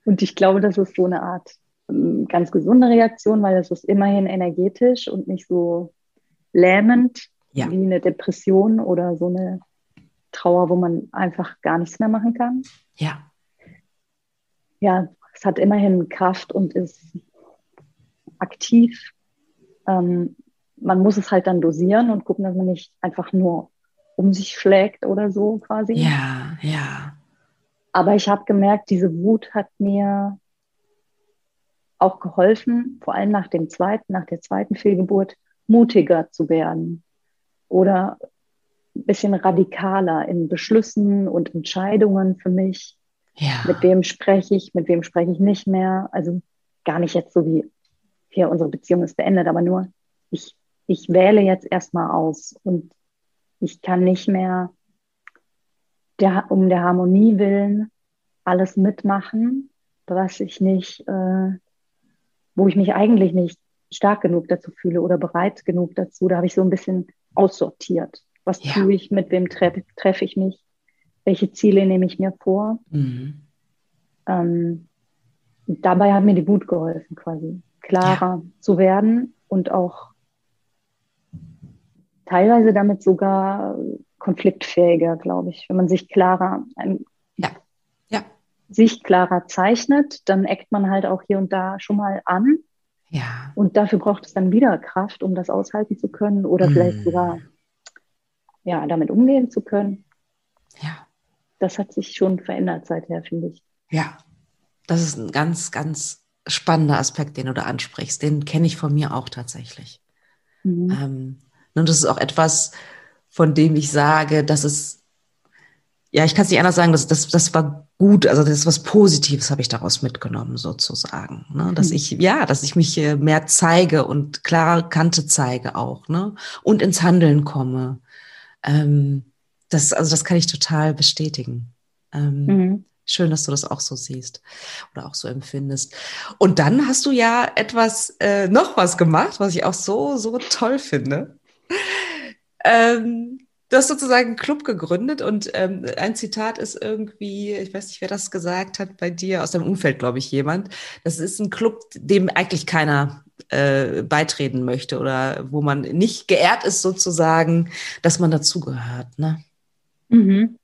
Und ich glaube, das ist so eine Art ähm, ganz gesunde Reaktion, weil es ist immerhin energetisch und nicht so lähmend ja. wie eine Depression oder so eine Trauer, wo man einfach gar nichts mehr machen kann. Ja. Ja, es hat immerhin Kraft und ist aktiv. Ähm, man muss es halt dann dosieren und gucken, dass man nicht einfach nur um sich schlägt oder so quasi. Ja, ja. Aber ich habe gemerkt, diese Wut hat mir auch geholfen, vor allem nach dem zweiten, nach der zweiten Fehlgeburt, mutiger zu werden oder ein bisschen radikaler in Beschlüssen und Entscheidungen für mich. Ja. Mit wem spreche ich, mit wem spreche ich nicht mehr. Also gar nicht jetzt so wie, hier unsere Beziehung ist beendet, aber nur, ich, ich wähle jetzt erstmal aus und ich kann nicht mehr der, um der Harmonie willen alles mitmachen, was ich nicht, äh, wo ich mich eigentlich nicht stark genug dazu fühle oder bereit genug dazu. Da habe ich so ein bisschen aussortiert. Was ja. tue ich, mit wem treffe treff ich mich, welche Ziele nehme ich mir vor. Mhm. Ähm, dabei hat mir die Wut geholfen, quasi klarer ja. zu werden und auch teilweise damit sogar konfliktfähiger, glaube ich, wenn man sich klarer, ein, ja. Ja. sich klarer zeichnet, dann eckt man halt auch hier und da schon mal an. Ja. Und dafür braucht es dann wieder Kraft, um das aushalten zu können oder mm. vielleicht sogar ja, damit umgehen zu können. Ja. Das hat sich schon verändert seither, finde ich. Ja, das ist ein ganz, ganz spannender Aspekt, den du da ansprichst. Den kenne ich von mir auch tatsächlich. Mhm. Ähm, und das ist auch etwas, von dem ich sage, dass es, ja, ich kann es nicht anders sagen, das, das, das war gut, also das ist was Positives habe ich daraus mitgenommen, sozusagen. Ne? Dass mhm. ich, ja, dass ich mich mehr zeige und klare Kante zeige auch, ne? Und ins Handeln komme. Ähm, das, also das kann ich total bestätigen. Ähm, mhm. Schön, dass du das auch so siehst oder auch so empfindest. Und dann hast du ja etwas, äh, noch was gemacht, was ich auch so, so toll finde. Ähm, du hast sozusagen einen Club gegründet und ähm, ein Zitat ist irgendwie, ich weiß nicht, wer das gesagt hat bei dir, aus deinem Umfeld, glaube ich, jemand. Das ist ein Club, dem eigentlich keiner äh, beitreten möchte oder wo man nicht geehrt ist, sozusagen, dass man dazugehört. Ne? Mhm.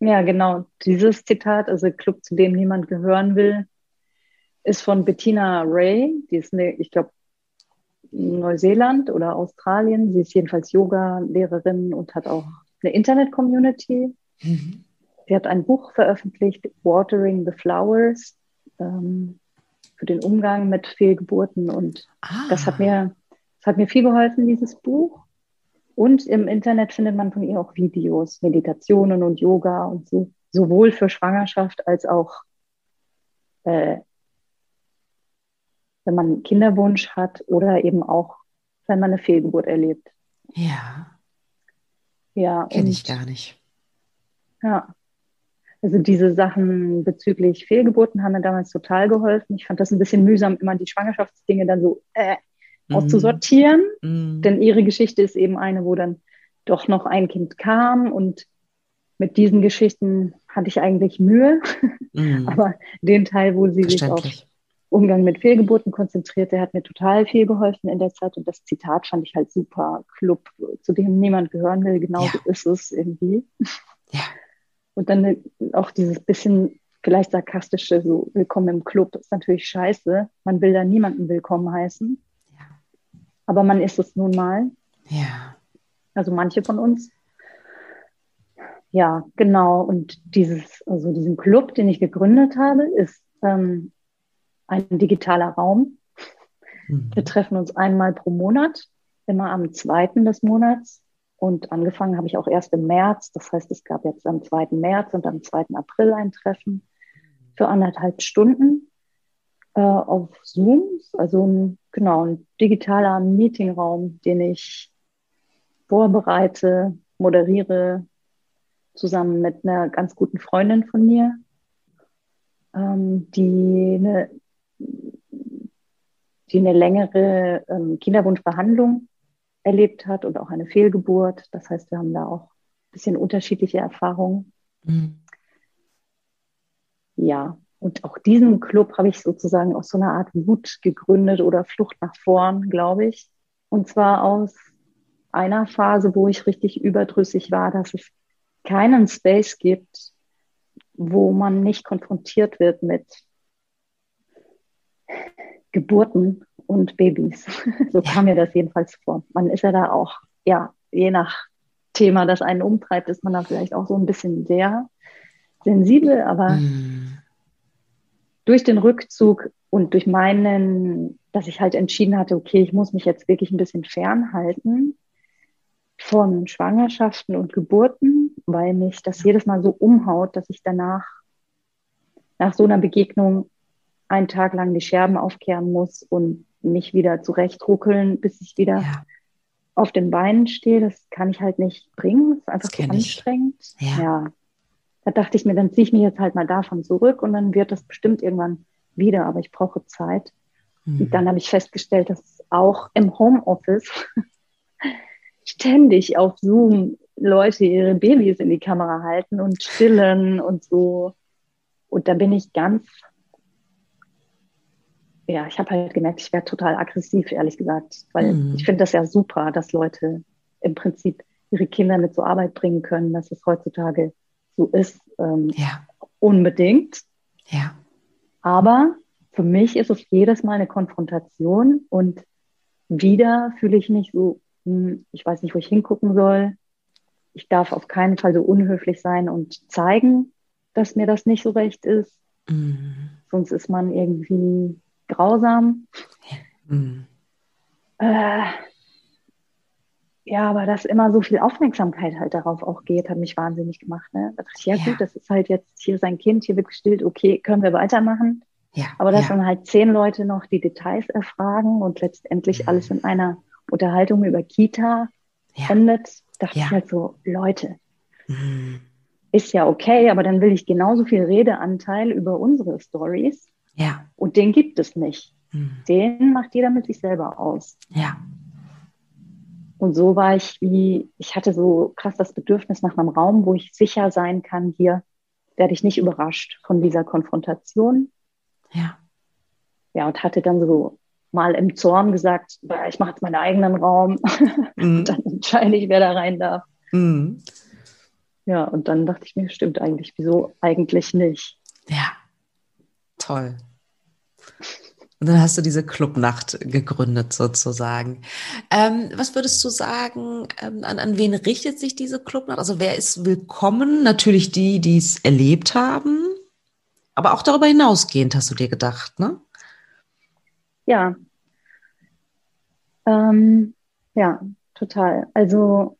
Ja, genau. Dieses Zitat, also Club, zu dem niemand gehören will, ist von Bettina Ray. Die ist eine, ich glaube, Neuseeland oder Australien. Sie ist jedenfalls Yoga-Lehrerin und hat auch eine Internet-Community. Mhm. Sie hat ein Buch veröffentlicht, Watering the Flowers, ähm, für den Umgang mit Fehlgeburten. Und ah. das hat mir, das hat mir viel geholfen, dieses Buch. Und im Internet findet man von ihr auch Videos, Meditationen und Yoga und so, sowohl für Schwangerschaft als auch äh, wenn man einen Kinderwunsch hat oder eben auch, wenn man eine Fehlgeburt erlebt. Ja. Ja. Kenne ich gar nicht. Ja. Also diese Sachen bezüglich Fehlgeburten haben mir damals total geholfen. Ich fand das ein bisschen mühsam, immer die Schwangerschaftsdinge dann so äh, mm. auszusortieren. Mm. Denn ihre Geschichte ist eben eine, wo dann doch noch ein Kind kam und mit diesen Geschichten hatte ich eigentlich Mühe. Mm. Aber den Teil, wo sie sich auf Umgang mit Fehlgeburten konzentriert. Der hat mir total viel geholfen in der Zeit und das Zitat fand ich halt super. Club, zu dem niemand gehören will, genauso ja. ist es irgendwie. Ja. Und dann auch dieses bisschen vielleicht sarkastische, so willkommen im Club, ist natürlich scheiße. Man will da niemanden willkommen heißen. Ja. Aber man ist es nun mal. Ja. Also manche von uns. Ja, genau. Und dieses, also diesen Club, den ich gegründet habe, ist ähm, ein digitaler Raum. Mhm. Wir treffen uns einmal pro Monat, immer am zweiten des Monats. Und angefangen habe ich auch erst im März. Das heißt, es gab jetzt am 2. März und am 2. April ein Treffen für anderthalb Stunden äh, auf Zoom. Also ein, genau, ein digitaler Meetingraum, den ich vorbereite, moderiere, zusammen mit einer ganz guten Freundin von mir, ähm, die eine die eine längere ähm, Kinderwunschbehandlung erlebt hat und auch eine Fehlgeburt. Das heißt, wir haben da auch ein bisschen unterschiedliche Erfahrungen. Mhm. Ja, und auch diesen Club habe ich sozusagen aus so einer Art Wut gegründet oder Flucht nach vorn, glaube ich. Und zwar aus einer Phase, wo ich richtig überdrüssig war, dass es keinen Space gibt, wo man nicht konfrontiert wird mit Geburten und Babys. So kam mir das jedenfalls vor. Man ist ja da auch, ja, je nach Thema, das einen umtreibt, ist man da vielleicht auch so ein bisschen sehr sensibel, aber mm. durch den Rückzug und durch meinen, dass ich halt entschieden hatte, okay, ich muss mich jetzt wirklich ein bisschen fernhalten von Schwangerschaften und Geburten, weil mich das jedes Mal so umhaut, dass ich danach nach so einer Begegnung einen Tag lang die Scherben aufkehren muss und mich wieder zurechtruckeln, bis ich wieder ja. auf den Beinen stehe. Das kann ich halt nicht bringen. Das ist einfach zu anstrengend. Ja. ja. Da dachte ich mir, dann ziehe ich mich jetzt halt mal davon zurück und dann wird das bestimmt irgendwann wieder, aber ich brauche Zeit. Mhm. Und dann habe ich festgestellt, dass auch im Homeoffice ständig auf Zoom Leute ihre Babys in die Kamera halten und stillen und so. Und da bin ich ganz ja, ich habe halt gemerkt, ich werde total aggressiv, ehrlich gesagt, weil mhm. ich finde das ja super, dass Leute im Prinzip ihre Kinder mit zur Arbeit bringen können, dass es heutzutage so ist. Ähm, ja. Unbedingt. Ja. Aber für mich ist es jedes Mal eine Konfrontation und wieder fühle ich mich so, hm, ich weiß nicht, wo ich hingucken soll. Ich darf auf keinen Fall so unhöflich sein und zeigen, dass mir das nicht so recht ist. Mhm. Sonst ist man irgendwie grausam. Mhm. Äh, ja, aber dass immer so viel Aufmerksamkeit halt darauf auch geht, hat mich wahnsinnig gemacht. Ne? Da dachte ich, ja, ja, gut, das ist halt jetzt hier sein Kind, hier wird gestillt, okay, können wir weitermachen. Ja, aber dass ja. dann halt zehn Leute noch die Details erfragen und letztendlich mhm. alles in einer Unterhaltung über Kita ja. endet, dachte ich halt so, Leute, mhm. ist ja okay, aber dann will ich genauso viel Redeanteil über unsere Stories ja. Und den gibt es nicht. Mhm. Den macht jeder mit sich selber aus. Ja. Und so war ich wie, ich hatte so krass das Bedürfnis nach einem Raum, wo ich sicher sein kann, hier werde ich nicht überrascht von dieser Konfrontation. Ja. Ja, und hatte dann so mal im Zorn gesagt, ich mache jetzt meinen eigenen Raum. Mhm. dann entscheide ich, wer da rein darf. Mhm. Ja, und dann dachte ich mir, stimmt eigentlich, wieso eigentlich nicht? Ja, toll. Und dann hast du diese Clubnacht gegründet sozusagen. Ähm, was würdest du sagen, ähm, an, an wen richtet sich diese Clubnacht? Also wer ist willkommen? Natürlich die, die es erlebt haben, aber auch darüber hinausgehend hast du dir gedacht, ne? Ja. Ähm, ja, total. Also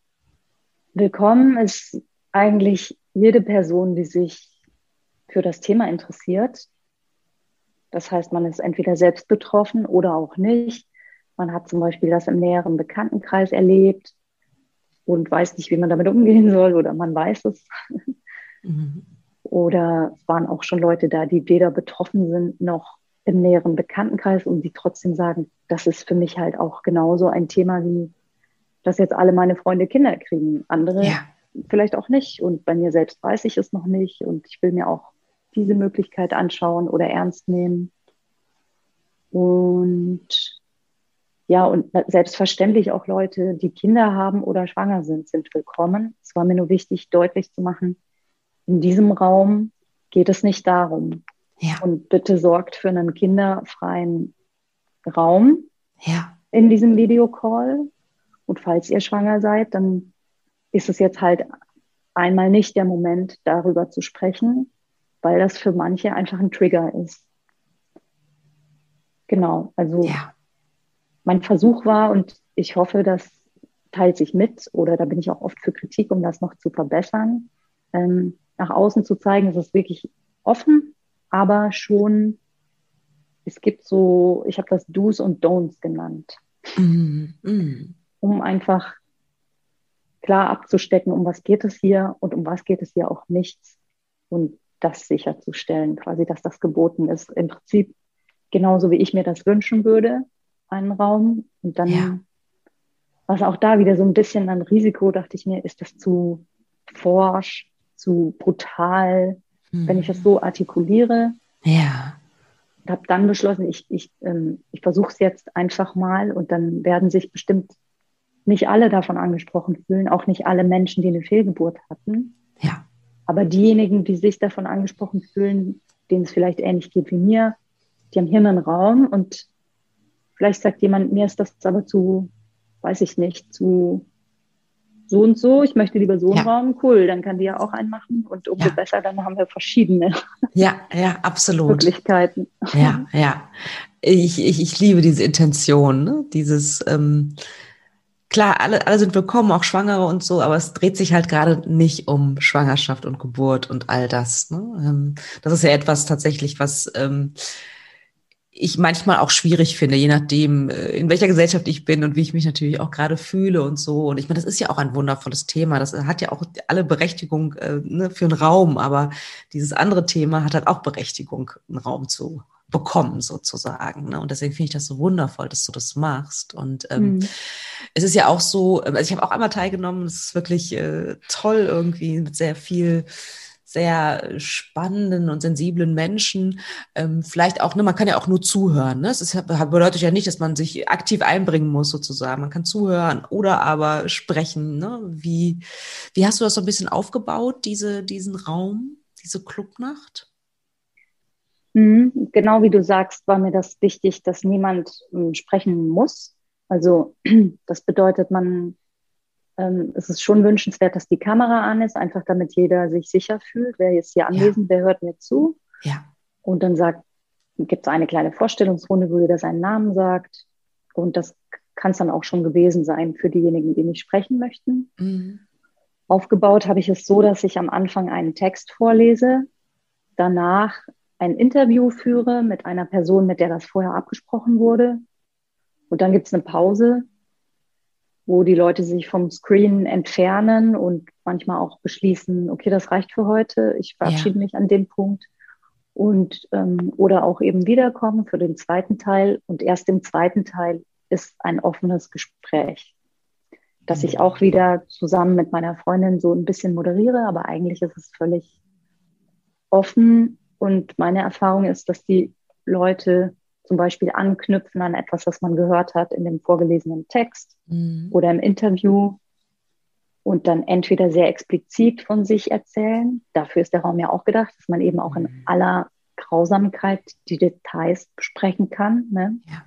willkommen ist eigentlich jede Person, die sich für das Thema interessiert, das heißt, man ist entweder selbst betroffen oder auch nicht. Man hat zum Beispiel das im näheren Bekanntenkreis erlebt und weiß nicht, wie man damit umgehen soll oder man weiß es. Mhm. Oder es waren auch schon Leute da, die weder betroffen sind noch im näheren Bekanntenkreis und die trotzdem sagen, das ist für mich halt auch genauso ein Thema wie, dass jetzt alle meine Freunde Kinder kriegen. Andere ja. vielleicht auch nicht. Und bei mir selbst weiß ich es noch nicht. Und ich will mir auch diese Möglichkeit anschauen oder ernst nehmen. Und ja, und selbstverständlich auch Leute, die Kinder haben oder schwanger sind, sind willkommen. Es war mir nur wichtig, deutlich zu machen, in diesem Raum geht es nicht darum. Ja. Und bitte sorgt für einen kinderfreien Raum ja. in diesem Videocall. Und falls ihr schwanger seid, dann ist es jetzt halt einmal nicht der Moment, darüber zu sprechen, weil das für manche einfach ein Trigger ist. Genau, also ja. mein Versuch war und ich hoffe, das teilt sich mit oder da bin ich auch oft für Kritik, um das noch zu verbessern, ähm, nach außen zu zeigen, es ist wirklich offen, aber schon, es gibt so, ich habe das Do's und Don'ts genannt, mm, mm. um einfach klar abzustecken, um was geht es hier und um was geht es hier auch nichts. Und das sicherzustellen, quasi, dass das geboten ist. Im Prinzip genauso wie ich mir das wünschen würde, einen Raum. Und dann ja. was auch da wieder so ein bisschen ein Risiko, dachte ich mir, ist das zu forsch, zu brutal, mhm. wenn ich das so artikuliere. Ja. Und habe dann beschlossen, ich, ich, ähm, ich versuche es jetzt einfach mal und dann werden sich bestimmt nicht alle davon angesprochen fühlen, auch nicht alle Menschen, die eine Fehlgeburt hatten. Ja. Aber diejenigen, die sich davon angesprochen fühlen, denen es vielleicht ähnlich geht wie mir, die haben hier einen Raum und vielleicht sagt jemand, mir ist das aber zu, weiß ich nicht, zu so und so, ich möchte lieber so einen ja. Raum, cool, dann kann die ja auch einen machen und umso ja. besser, dann haben wir verschiedene ja, ja, absolut. Möglichkeiten. Ja, ja. Ich, ich, ich liebe diese Intention, ne? dieses ähm, klar, alle, alle sind willkommen, auch Schwangere und so, aber es dreht sich halt gerade nicht um Schwangerschaft und Geburt und all das. Ne? Ähm, das ist ja etwas tatsächlich, was ähm, ich manchmal auch schwierig finde, je nachdem, äh, in welcher Gesellschaft ich bin und wie ich mich natürlich auch gerade fühle und so. Und ich meine, das ist ja auch ein wundervolles Thema. Das hat ja auch alle Berechtigung äh, ne, für einen Raum, aber dieses andere Thema hat halt auch Berechtigung, einen Raum zu bekommen sozusagen. Ne? Und deswegen finde ich das so wundervoll, dass du das machst. Und ähm, mhm. es ist ja auch so, also ich habe auch einmal teilgenommen, es ist wirklich äh, toll irgendwie mit sehr viel sehr spannenden und sensiblen Menschen. Ähm, vielleicht auch, ne, man kann ja auch nur zuhören. Ne? Ist, bedeutet ja nicht, dass man sich aktiv einbringen muss, sozusagen. Man kann zuhören oder aber sprechen. Ne? Wie, wie hast du das so ein bisschen aufgebaut, diese, diesen Raum, diese Clubnacht? Mhm, genau wie du sagst, war mir das wichtig, dass niemand ähm, sprechen muss. Also das bedeutet, man, ähm, es ist schon wünschenswert, dass die Kamera an ist, einfach damit jeder sich sicher fühlt, wer ist hier anwesend, ja. wer hört mir zu. Ja. Und dann sagt, gibt es eine kleine Vorstellungsrunde, wo jeder seinen Namen sagt. Und das kann es dann auch schon gewesen sein für diejenigen, die nicht sprechen möchten. Mhm. Aufgebaut habe ich es so, dass ich am Anfang einen Text vorlese, danach ein Interview führe mit einer Person, mit der das vorher abgesprochen wurde. Und dann gibt es eine Pause, wo die Leute sich vom Screen entfernen und manchmal auch beschließen, okay, das reicht für heute, ich verabschiede ja. mich an dem Punkt. Und ähm, oder auch eben wiederkommen für den zweiten Teil. Und erst im zweiten Teil ist ein offenes Gespräch. dass ich auch wieder zusammen mit meiner Freundin so ein bisschen moderiere, aber eigentlich ist es völlig offen. Und meine Erfahrung ist, dass die Leute zum Beispiel anknüpfen an etwas, was man gehört hat in dem vorgelesenen Text mhm. oder im Interview und dann entweder sehr explizit von sich erzählen. Dafür ist der Raum ja auch gedacht, dass man eben auch in mhm. aller Grausamkeit die Details besprechen kann. Ne? Ja.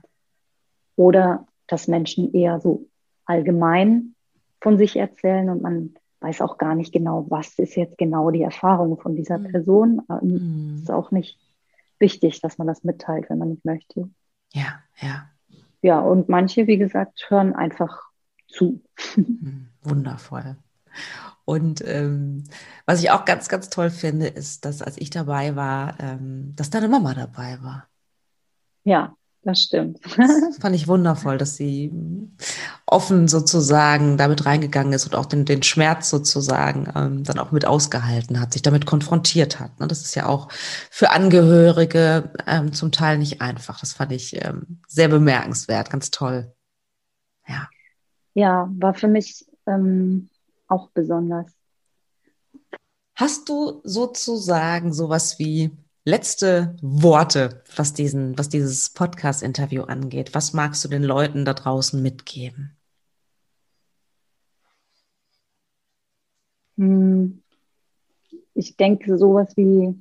Oder dass Menschen eher so allgemein von sich erzählen und man weiß auch gar nicht genau, was ist jetzt genau die Erfahrung von dieser mhm. Person. Mhm. Ist auch nicht wichtig, dass man das mitteilt, wenn man nicht möchte. Ja, ja. Ja, und manche, wie gesagt, hören einfach zu. Mhm. Wundervoll. Und ähm, was ich auch ganz, ganz toll finde, ist, dass als ich dabei war, ähm, dass deine Mama dabei war. Ja, das stimmt. Das fand ich wundervoll, dass sie offen sozusagen damit reingegangen ist und auch den, den Schmerz sozusagen ähm, dann auch mit ausgehalten hat, sich damit konfrontiert hat. Ne? Das ist ja auch für Angehörige ähm, zum Teil nicht einfach. Das fand ich ähm, sehr bemerkenswert, ganz toll. Ja. Ja, war für mich ähm, auch besonders. Hast du sozusagen sowas wie letzte Worte, was diesen, was dieses Podcast-Interview angeht? Was magst du den Leuten da draußen mitgeben? Hm. Ich denke, sowas wie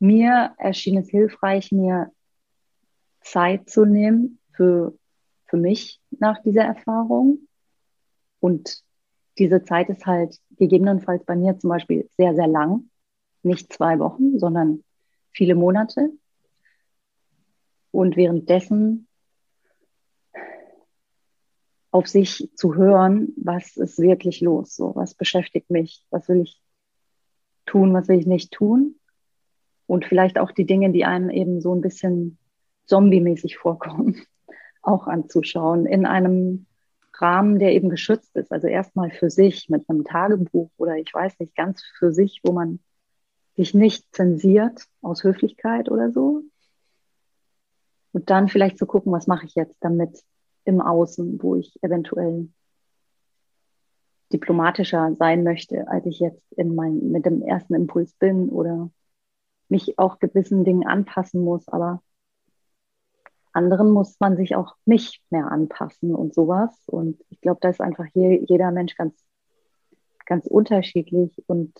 mir erschien es hilfreich, mir Zeit zu nehmen für, für mich nach dieser Erfahrung. Und diese Zeit ist halt gegebenenfalls bei mir zum Beispiel sehr, sehr lang nicht zwei Wochen, sondern viele Monate. Und währenddessen auf sich zu hören, was ist wirklich los, so was beschäftigt mich, was will ich tun, was will ich nicht tun? Und vielleicht auch die Dinge, die einem eben so ein bisschen zombie-mäßig vorkommen, auch anzuschauen. In einem Rahmen, der eben geschützt ist. Also erstmal für sich mit einem Tagebuch oder ich weiß nicht, ganz für sich, wo man sich nicht zensiert aus Höflichkeit oder so. Und dann vielleicht zu gucken, was mache ich jetzt damit im Außen, wo ich eventuell diplomatischer sein möchte, als ich jetzt in mein, mit dem ersten Impuls bin oder mich auch gewissen Dingen anpassen muss, aber anderen muss man sich auch nicht mehr anpassen und sowas. Und ich glaube, da ist einfach hier jeder Mensch ganz, ganz unterschiedlich und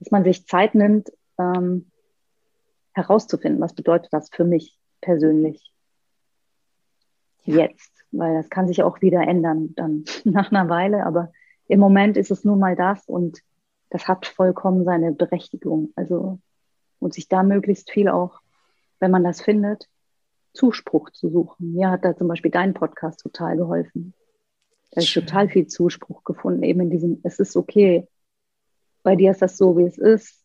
dass man sich Zeit nimmt, ähm, herauszufinden, was bedeutet das für mich persönlich jetzt, weil das kann sich auch wieder ändern dann nach einer Weile, aber im Moment ist es nun mal das und das hat vollkommen seine Berechtigung. Also und sich da möglichst viel auch, wenn man das findet, Zuspruch zu suchen. Mir hat da zum Beispiel dein Podcast total geholfen. Da habe ich total viel Zuspruch gefunden, eben in diesem, es ist okay, bei dir ist das so, wie es ist.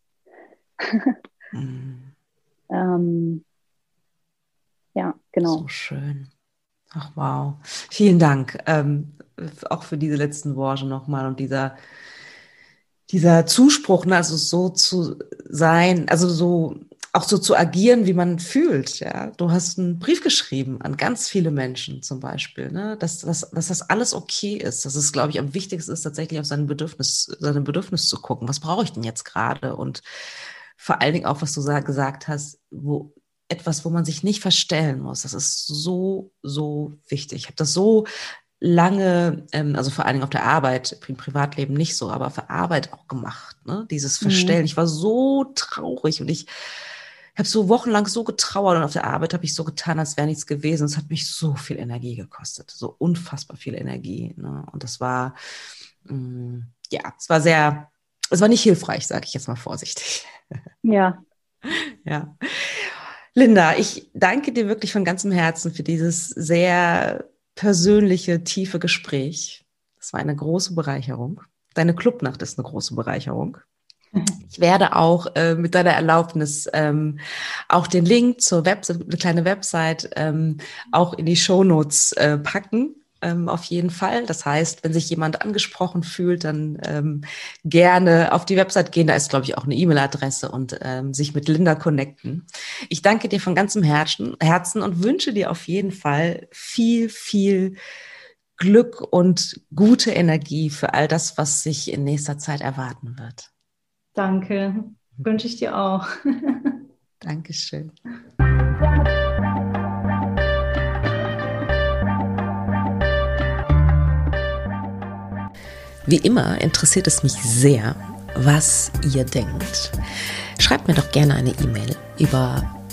mhm. ähm, ja, genau. So schön. Ach wow. Vielen Dank. Ähm, auch für diese letzten Worte nochmal und dieser, dieser Zuspruch, ne, also so zu sein, also so auch so zu agieren, wie man fühlt. Ja, du hast einen Brief geschrieben an ganz viele Menschen zum Beispiel, ne? dass, dass, dass das alles okay ist. Dass es, glaube ich, am wichtigsten ist, tatsächlich auf sein Bedürfnis, seine Bedürfnis zu gucken. Was brauche ich denn jetzt gerade? Und vor allen Dingen auch, was du gesagt hast, wo etwas, wo man sich nicht verstellen muss. Das ist so, so wichtig. Ich habe das so lange, ähm, also vor allen Dingen auf der Arbeit, im Privatleben nicht so, aber für Arbeit auch gemacht, ne? Dieses mhm. Verstellen. Mhm. Ich war so traurig und ich habe so wochenlang so getrauert und auf der Arbeit habe ich so getan, als wäre nichts gewesen. Es hat mich so viel Energie gekostet, so unfassbar viel Energie. Ne? Und das war, mh, mm, ja, es war sehr, es war nicht hilfreich, sage ich jetzt mal vorsichtig. Ja. ja. Linda, ich danke dir wirklich von ganzem Herzen für dieses sehr persönliche, tiefe Gespräch. Das war eine große Bereicherung. Deine Clubnacht ist eine große Bereicherung. Ich werde auch äh, mit deiner Erlaubnis ähm, auch den Link zur Website, eine kleine Website, ähm, auch in die Shownotes äh, packen. Ähm, auf jeden Fall. Das heißt, wenn sich jemand angesprochen fühlt, dann ähm, gerne auf die Website gehen. Da ist, glaube ich, auch eine E-Mail-Adresse und ähm, sich mit Linda connecten. Ich danke dir von ganzem Herzen, Herzen und wünsche dir auf jeden Fall viel, viel Glück und gute Energie für all das, was sich in nächster Zeit erwarten wird. Danke. Wünsche ich dir auch. Dankeschön. Wie immer interessiert es mich sehr, was ihr denkt. Schreibt mir doch gerne eine E-Mail über